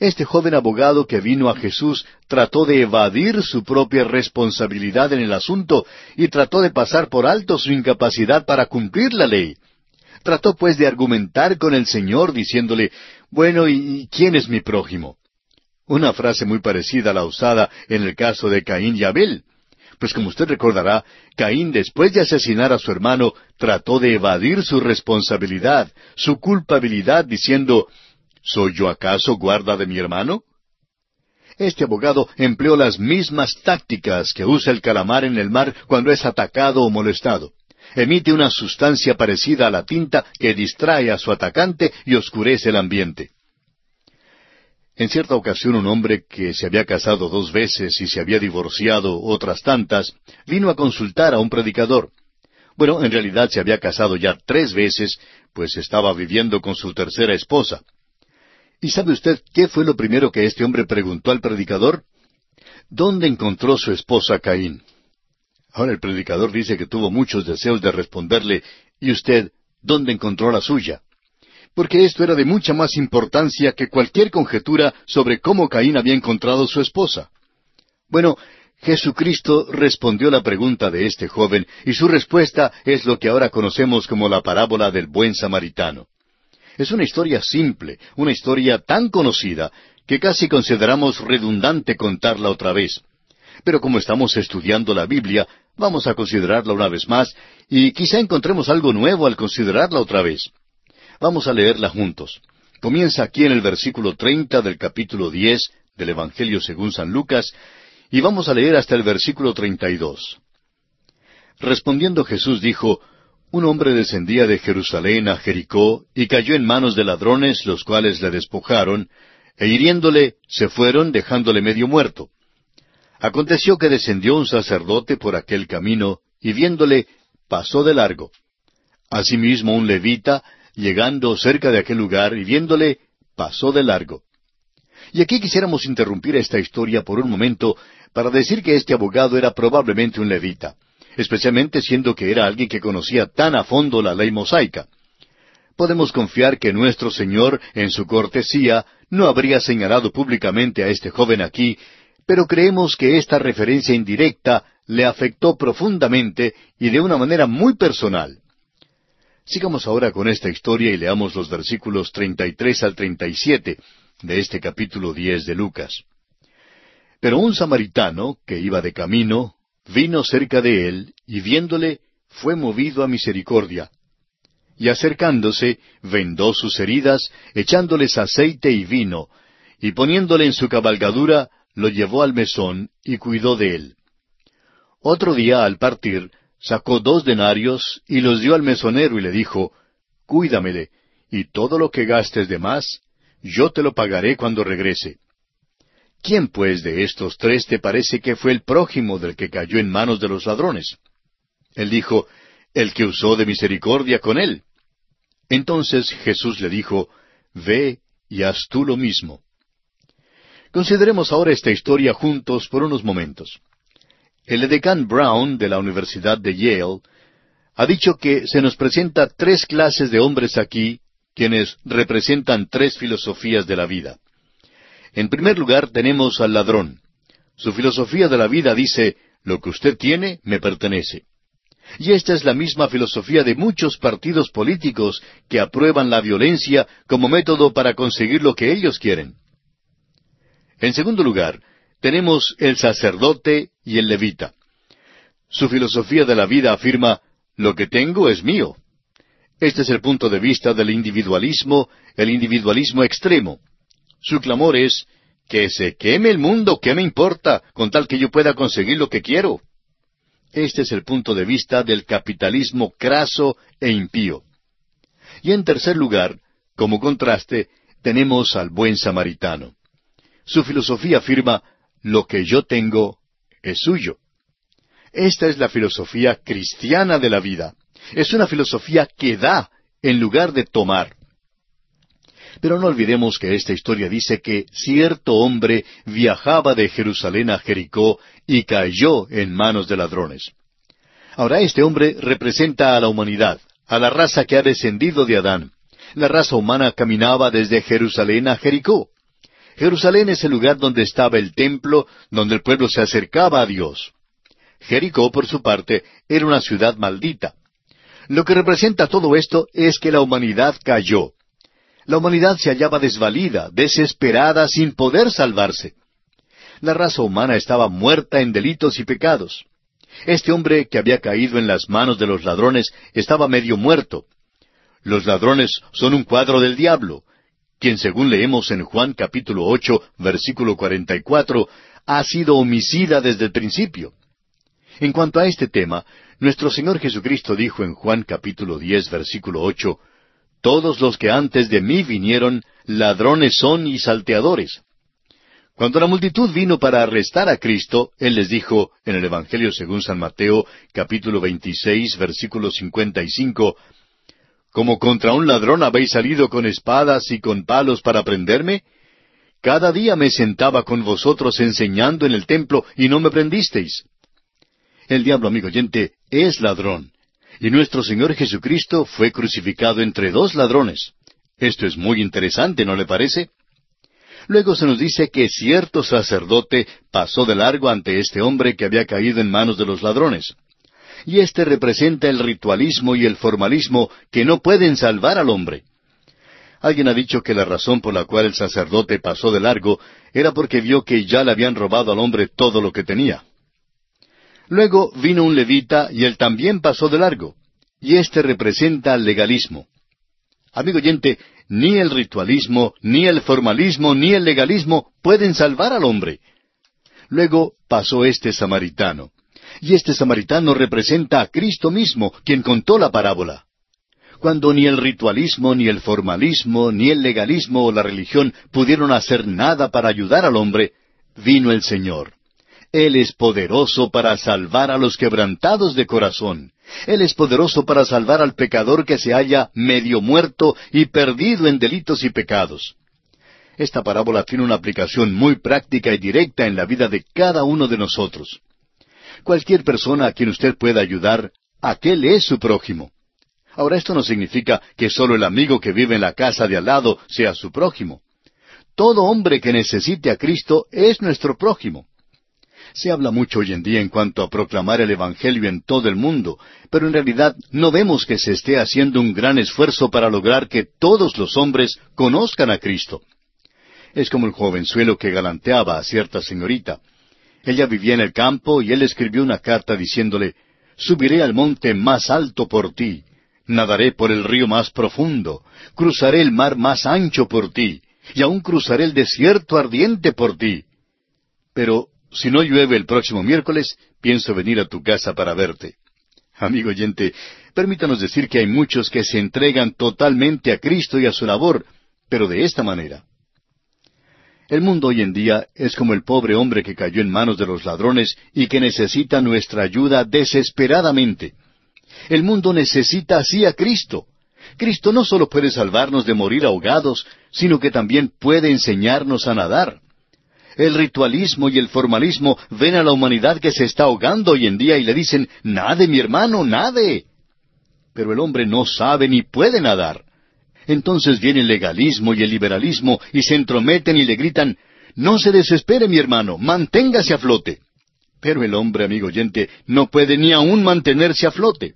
S1: este joven abogado que vino a Jesús trató de evadir su propia responsabilidad en el asunto y trató de pasar por alto su incapacidad para cumplir la ley. Trató pues de argumentar con el Señor diciéndole, bueno, ¿y quién es mi prójimo? Una frase muy parecida a la usada en el caso de Caín y Abel. Pues como usted recordará, Caín después de asesinar a su hermano trató de evadir su responsabilidad, su culpabilidad, diciendo, ¿Soy yo acaso guarda de mi hermano? Este abogado empleó las mismas tácticas que usa el calamar en el mar cuando es atacado o molestado. Emite una sustancia parecida a la tinta que distrae a su atacante y oscurece el ambiente. En cierta ocasión un hombre que se había casado dos veces y se había divorciado otras tantas, vino a consultar a un predicador. Bueno, en realidad se había casado ya tres veces, pues estaba viviendo con su tercera esposa. ¿Y sabe usted qué fue lo primero que este hombre preguntó al predicador? ¿Dónde encontró su esposa Caín? Ahora el predicador dice que tuvo muchos deseos de responderle, ¿y usted dónde encontró la suya? Porque esto era de mucha más importancia que cualquier conjetura sobre cómo Caín había encontrado su esposa. Bueno, Jesucristo respondió la pregunta de este joven y su respuesta es lo que ahora conocemos como la parábola del buen samaritano. Es una historia simple, una historia tan conocida que casi consideramos redundante contarla otra vez. Pero como estamos estudiando la Biblia, vamos a considerarla una vez más y quizá encontremos algo nuevo al considerarla otra vez. Vamos a leerla juntos. Comienza aquí en el versículo treinta del capítulo diez del Evangelio según San Lucas, y vamos a leer hasta el versículo treinta y dos. Respondiendo Jesús dijo, Un hombre descendía de Jerusalén a Jericó y cayó en manos de ladrones, los cuales le despojaron, e hiriéndole se fueron dejándole medio muerto. Aconteció que descendió un sacerdote por aquel camino, y viéndole, pasó de largo. Asimismo un levita, llegando cerca de aquel lugar y viéndole, pasó de largo. Y aquí quisiéramos interrumpir esta historia por un momento para decir que este abogado era probablemente un levita, especialmente siendo que era alguien que conocía tan a fondo la ley mosaica. Podemos confiar que nuestro Señor, en su cortesía, no habría señalado públicamente a este joven aquí, pero creemos que esta referencia indirecta le afectó profundamente y de una manera muy personal. Sigamos ahora con esta historia y leamos los versículos 33 al 37 de este capítulo 10 de Lucas. Pero un samaritano, que iba de camino, vino cerca de él, y viéndole, fue movido a misericordia. y acercándose, vendó sus heridas, echándoles aceite y vino, y poniéndole en su cabalgadura, lo llevó al mesón y cuidó de él. Otro día, al partir, sacó dos denarios y los dio al mesonero y le dijo, Cuídamele, y todo lo que gastes de más, yo te lo pagaré cuando regrese. ¿Quién pues de estos tres te parece que fue el prójimo del que cayó en manos de los ladrones? Él dijo, el que usó de misericordia con él. Entonces Jesús le dijo, Ve y haz tú lo mismo. Consideremos ahora esta historia juntos por unos momentos. El edecán Brown de la Universidad de Yale ha dicho que se nos presenta tres clases de hombres aquí, quienes representan tres filosofías de la vida. En primer lugar tenemos al ladrón. Su filosofía de la vida dice, lo que usted tiene me pertenece. Y esta es la misma filosofía de muchos partidos políticos que aprueban la violencia como método para conseguir lo que ellos quieren. En segundo lugar, tenemos el sacerdote y el levita. Su filosofía de la vida afirma, lo que tengo es mío. Este es el punto de vista del individualismo, el individualismo extremo. Su clamor es, que se queme el mundo, ¿qué me importa, con tal que yo pueda conseguir lo que quiero? Este es el punto de vista del capitalismo craso e impío. Y en tercer lugar, como contraste, tenemos al buen samaritano. Su filosofía afirma, lo que yo tengo es suyo. Esta es la filosofía cristiana de la vida. Es una filosofía que da en lugar de tomar. Pero no olvidemos que esta historia dice que cierto hombre viajaba de Jerusalén a Jericó y cayó en manos de ladrones. Ahora este hombre representa a la humanidad, a la raza que ha descendido de Adán. La raza humana caminaba desde Jerusalén a Jericó. Jerusalén es el lugar donde estaba el templo, donde el pueblo se acercaba a Dios. Jericó, por su parte, era una ciudad maldita. Lo que representa todo esto es que la humanidad cayó. La humanidad se hallaba desvalida, desesperada, sin poder salvarse. La raza humana estaba muerta en delitos y pecados. Este hombre que había caído en las manos de los ladrones estaba medio muerto. Los ladrones son un cuadro del diablo, quien según leemos en Juan capítulo ocho, versículo cuarenta y cuatro, ha sido homicida desde el principio. En cuanto a este tema, nuestro Señor Jesucristo dijo en Juan capítulo diez, versículo ocho, Todos los que antes de mí vinieron, ladrones son y salteadores. Cuando la multitud vino para arrestar a Cristo, Él les dijo en el Evangelio según San Mateo, capítulo veintiséis, versículo cincuenta y cinco, ¿Como contra un ladrón habéis salido con espadas y con palos para prenderme? Cada día me sentaba con vosotros enseñando en el templo y no me prendisteis. El diablo, amigo oyente, es ladrón. Y nuestro Señor Jesucristo fue crucificado entre dos ladrones. Esto es muy interesante, ¿no le parece? Luego se nos dice que cierto sacerdote pasó de largo ante este hombre que había caído en manos de los ladrones y este representa el ritualismo y el formalismo que no pueden salvar al hombre. Alguien ha dicho que la razón por la cual el sacerdote pasó de largo era porque vio que ya le habían robado al hombre todo lo que tenía. Luego vino un levita y él también pasó de largo, y este representa el legalismo. Amigo oyente, ni el ritualismo, ni el formalismo, ni el legalismo pueden salvar al hombre. Luego pasó este samaritano. Y este samaritano representa a Cristo mismo, quien contó la parábola. Cuando ni el ritualismo, ni el formalismo, ni el legalismo o la religión pudieron hacer nada para ayudar al hombre, vino el Señor. Él es poderoso para salvar a los quebrantados de corazón. Él es poderoso para salvar al pecador que se halla medio muerto y perdido en delitos y pecados. Esta parábola tiene una aplicación muy práctica y directa en la vida de cada uno de nosotros. Cualquier persona a quien usted pueda ayudar, aquel es su prójimo. Ahora esto no significa que solo el amigo que vive en la casa de al lado sea su prójimo. Todo hombre que necesite a Cristo es nuestro prójimo. Se habla mucho hoy en día en cuanto a proclamar el Evangelio en todo el mundo, pero en realidad no vemos que se esté haciendo un gran esfuerzo para lograr que todos los hombres conozcan a Cristo. Es como el jovenzuelo que galanteaba a cierta señorita. Ella vivía en el campo y él escribió una carta diciéndole, Subiré al monte más alto por ti. Nadaré por el río más profundo, cruzaré el mar más ancho por ti, y aún cruzaré el desierto ardiente por ti. Pero si no llueve el próximo miércoles, pienso venir a tu casa para verte. Amigo oyente, permítanos decir que hay muchos que se entregan totalmente a Cristo y a su labor, pero de esta manera. El mundo hoy en día es como el pobre hombre que cayó en manos de los ladrones y que necesita nuestra ayuda desesperadamente. El mundo necesita así a Cristo. Cristo no solo puede salvarnos de morir ahogados, sino que también puede enseñarnos a nadar. El ritualismo y el formalismo ven a la humanidad que se está ahogando hoy en día y le dicen, nade mi hermano, nade. Pero el hombre no sabe ni puede nadar. Entonces viene el legalismo y el liberalismo y se entrometen y le gritan, no se desespere mi hermano, manténgase a flote. Pero el hombre, amigo oyente, no puede ni aún mantenerse a flote.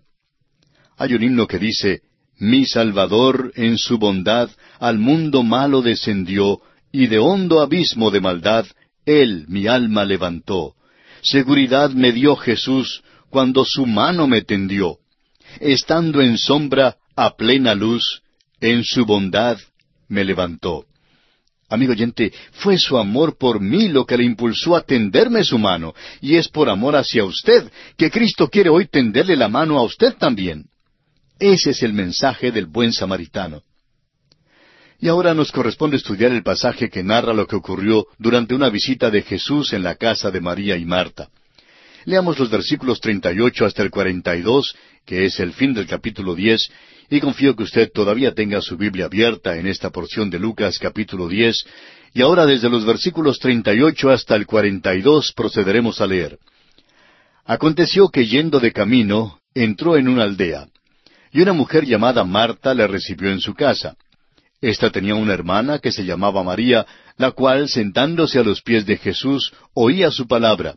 S1: Hay un himno que dice, Mi Salvador en su bondad al mundo malo descendió, y de hondo abismo de maldad, Él mi alma levantó. Seguridad me dio Jesús cuando su mano me tendió. Estando en sombra, a plena luz, en su bondad me levantó. Amigo oyente, fue su amor por mí lo que le impulsó a tenderme su mano, y es por amor hacia usted que Cristo quiere hoy tenderle la mano a usted también. Ese es el mensaje del buen samaritano. Y ahora nos corresponde estudiar el pasaje que narra lo que ocurrió durante una visita de Jesús en la casa de María y Marta. Leamos los versículos 38 hasta el 42, que es el fin del capítulo 10, y confío que usted todavía tenga su Biblia abierta en esta porción de Lucas capítulo 10, y ahora desde los versículos 38 hasta el 42 procederemos a leer. Aconteció que yendo de camino, entró en una aldea y una mujer llamada Marta le recibió en su casa. Esta tenía una hermana que se llamaba María, la cual, sentándose a los pies de Jesús, oía su palabra.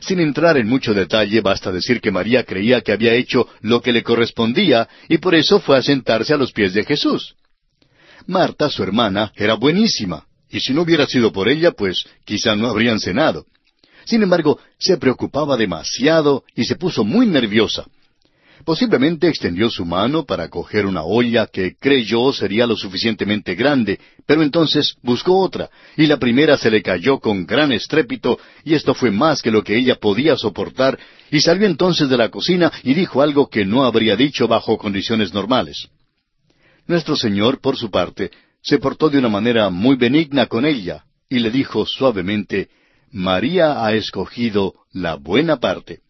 S1: Sin entrar en mucho detalle, basta decir que María creía que había hecho lo que le correspondía y por eso fue a sentarse a los pies de Jesús. Marta, su hermana, era buenísima, y si no hubiera sido por ella, pues quizá no habrían cenado. Sin embargo, se preocupaba demasiado y se puso muy nerviosa. Posiblemente extendió su mano para coger una olla que creyó sería lo suficientemente grande, pero entonces buscó otra, y la primera se le cayó con gran estrépito, y esto fue más que lo que ella podía soportar, y salió entonces de la cocina y dijo algo que no habría dicho bajo condiciones normales. Nuestro Señor, por su parte, se portó de una manera muy benigna con ella, y le dijo suavemente, María ha escogido la buena parte.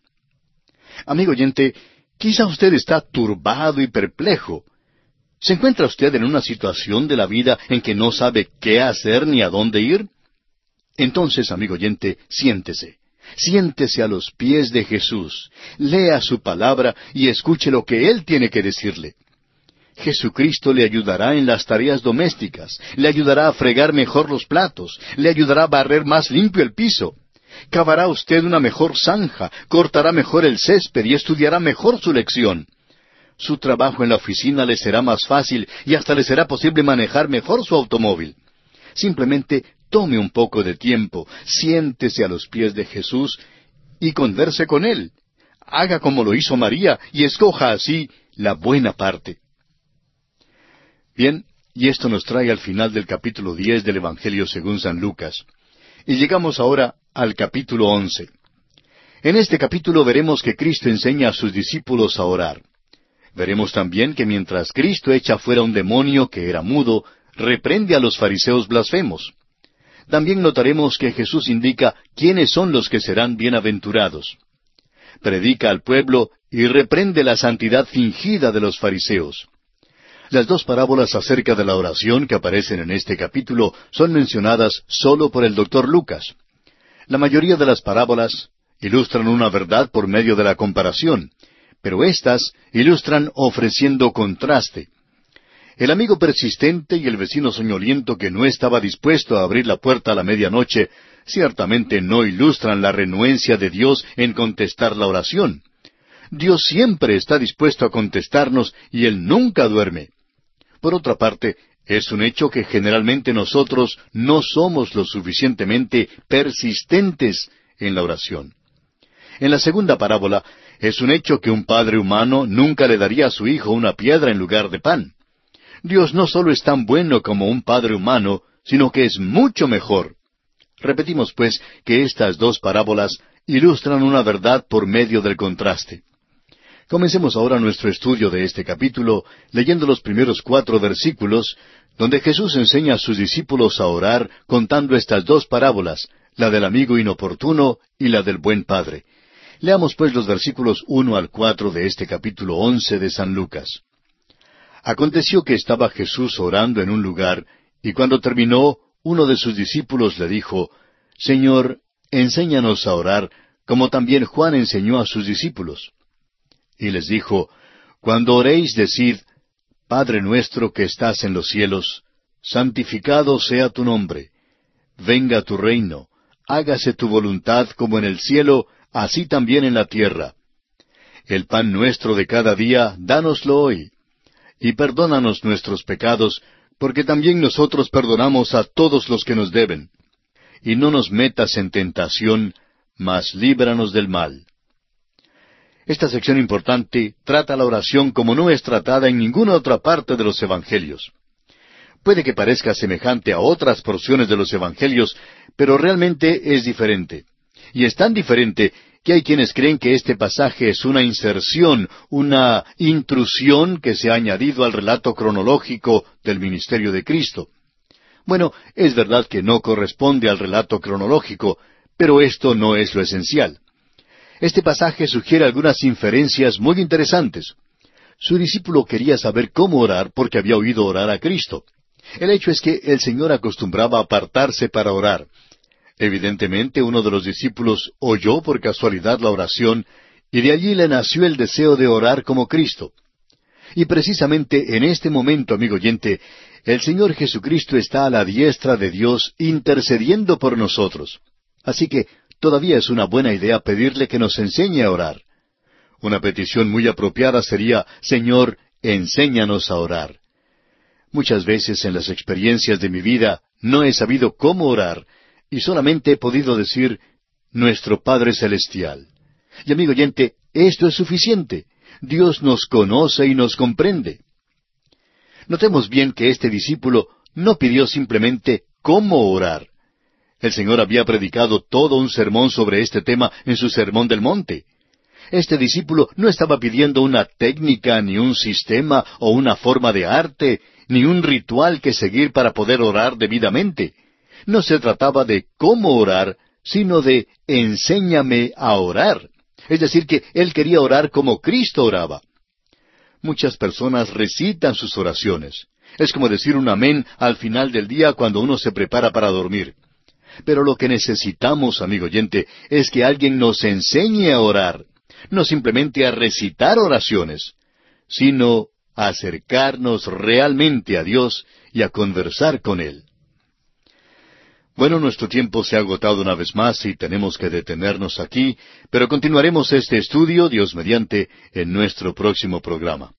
S1: Amigo oyente, Quizá usted está turbado y perplejo. ¿Se encuentra usted en una situación de la vida en que no sabe qué hacer ni a dónde ir? Entonces, amigo oyente, siéntese. Siéntese a los pies de Jesús, lea su palabra y escuche lo que Él tiene que decirle. Jesucristo le ayudará en las tareas domésticas, le ayudará a fregar mejor los platos, le ayudará a barrer más limpio el piso, Cavará usted una mejor zanja, cortará mejor el césped y estudiará mejor su lección. Su trabajo en la oficina le será más fácil y hasta le será posible manejar mejor su automóvil. Simplemente tome un poco de tiempo, siéntese a los pies de Jesús y converse con Él. Haga como lo hizo María y escoja así la buena parte. Bien, y esto nos trae al final del capítulo diez del Evangelio según San Lucas. Y llegamos ahora al capítulo once. En este capítulo veremos que Cristo enseña a sus discípulos a orar. Veremos también que mientras Cristo echa fuera un demonio que era mudo, reprende a los fariseos blasfemos. También notaremos que Jesús indica quiénes son los que serán bienaventurados. Predica al pueblo y reprende la santidad fingida de los fariseos. Las dos parábolas acerca de la oración que aparecen en este capítulo son mencionadas solo por el doctor Lucas. La mayoría de las parábolas ilustran una verdad por medio de la comparación, pero éstas ilustran ofreciendo contraste. El amigo persistente y el vecino soñoliento que no estaba dispuesto a abrir la puerta a la medianoche ciertamente no ilustran la renuencia de Dios en contestar la oración. Dios siempre está dispuesto a contestarnos y Él nunca duerme. Por otra parte, es un hecho que generalmente nosotros no somos lo suficientemente persistentes en la oración. En la segunda parábola, es un hecho que un padre humano nunca le daría a su hijo una piedra en lugar de pan. Dios no solo es tan bueno como un padre humano, sino que es mucho mejor. Repetimos, pues, que estas dos parábolas ilustran una verdad por medio del contraste. Comencemos ahora nuestro estudio de este capítulo leyendo los primeros cuatro versículos, donde Jesús enseña a sus discípulos a orar contando estas dos parábolas, la del amigo inoportuno y la del buen padre. Leamos pues los versículos uno al cuatro de este capítulo once de San Lucas. Aconteció que estaba Jesús orando en un lugar, y cuando terminó, uno de sus discípulos le dijo, Señor, enséñanos a orar, como también Juan enseñó a sus discípulos. Y les dijo, Cuando oréis, decid, Padre nuestro que estás en los cielos, santificado sea tu nombre, venga tu reino, hágase tu voluntad como en el cielo, así también en la tierra. El pan nuestro de cada día, dánoslo hoy, y perdónanos nuestros pecados, porque también nosotros perdonamos a todos los que nos deben. Y no nos metas en tentación, mas líbranos del mal. Esta sección importante trata la oración como no es tratada en ninguna otra parte de los Evangelios. Puede que parezca semejante a otras porciones de los Evangelios, pero realmente es diferente. Y es tan diferente que hay quienes creen que este pasaje es una inserción, una intrusión que se ha añadido al relato cronológico del ministerio de Cristo. Bueno, es verdad que no corresponde al relato cronológico, pero esto no es lo esencial. Este pasaje sugiere algunas inferencias muy interesantes. Su discípulo quería saber cómo orar porque había oído orar a Cristo. El hecho es que el Señor acostumbraba a apartarse para orar. Evidentemente uno de los discípulos oyó por casualidad la oración y de allí le nació el deseo de orar como Cristo. Y precisamente en este momento, amigo oyente, el Señor Jesucristo está a la diestra de Dios intercediendo por nosotros. Así que todavía es una buena idea pedirle que nos enseñe a orar. Una petición muy apropiada sería, Señor, enséñanos a orar. Muchas veces en las experiencias de mi vida no he sabido cómo orar y solamente he podido decir, nuestro Padre Celestial. Y amigo oyente, esto es suficiente. Dios nos conoce y nos comprende. Notemos bien que este discípulo no pidió simplemente cómo orar, el Señor había predicado todo un sermón sobre este tema en su Sermón del Monte. Este discípulo no estaba pidiendo una técnica, ni un sistema, o una forma de arte, ni un ritual que seguir para poder orar debidamente. No se trataba de cómo orar, sino de enséñame a orar. Es decir, que él quería orar como Cristo oraba. Muchas personas recitan sus oraciones. Es como decir un amén al final del día cuando uno se prepara para dormir. Pero lo que necesitamos, amigo oyente, es que alguien nos enseñe a orar, no simplemente a recitar oraciones, sino a acercarnos realmente a Dios y a conversar con Él. Bueno, nuestro tiempo se ha agotado una vez más y tenemos que detenernos aquí, pero continuaremos este estudio, Dios mediante, en nuestro próximo programa.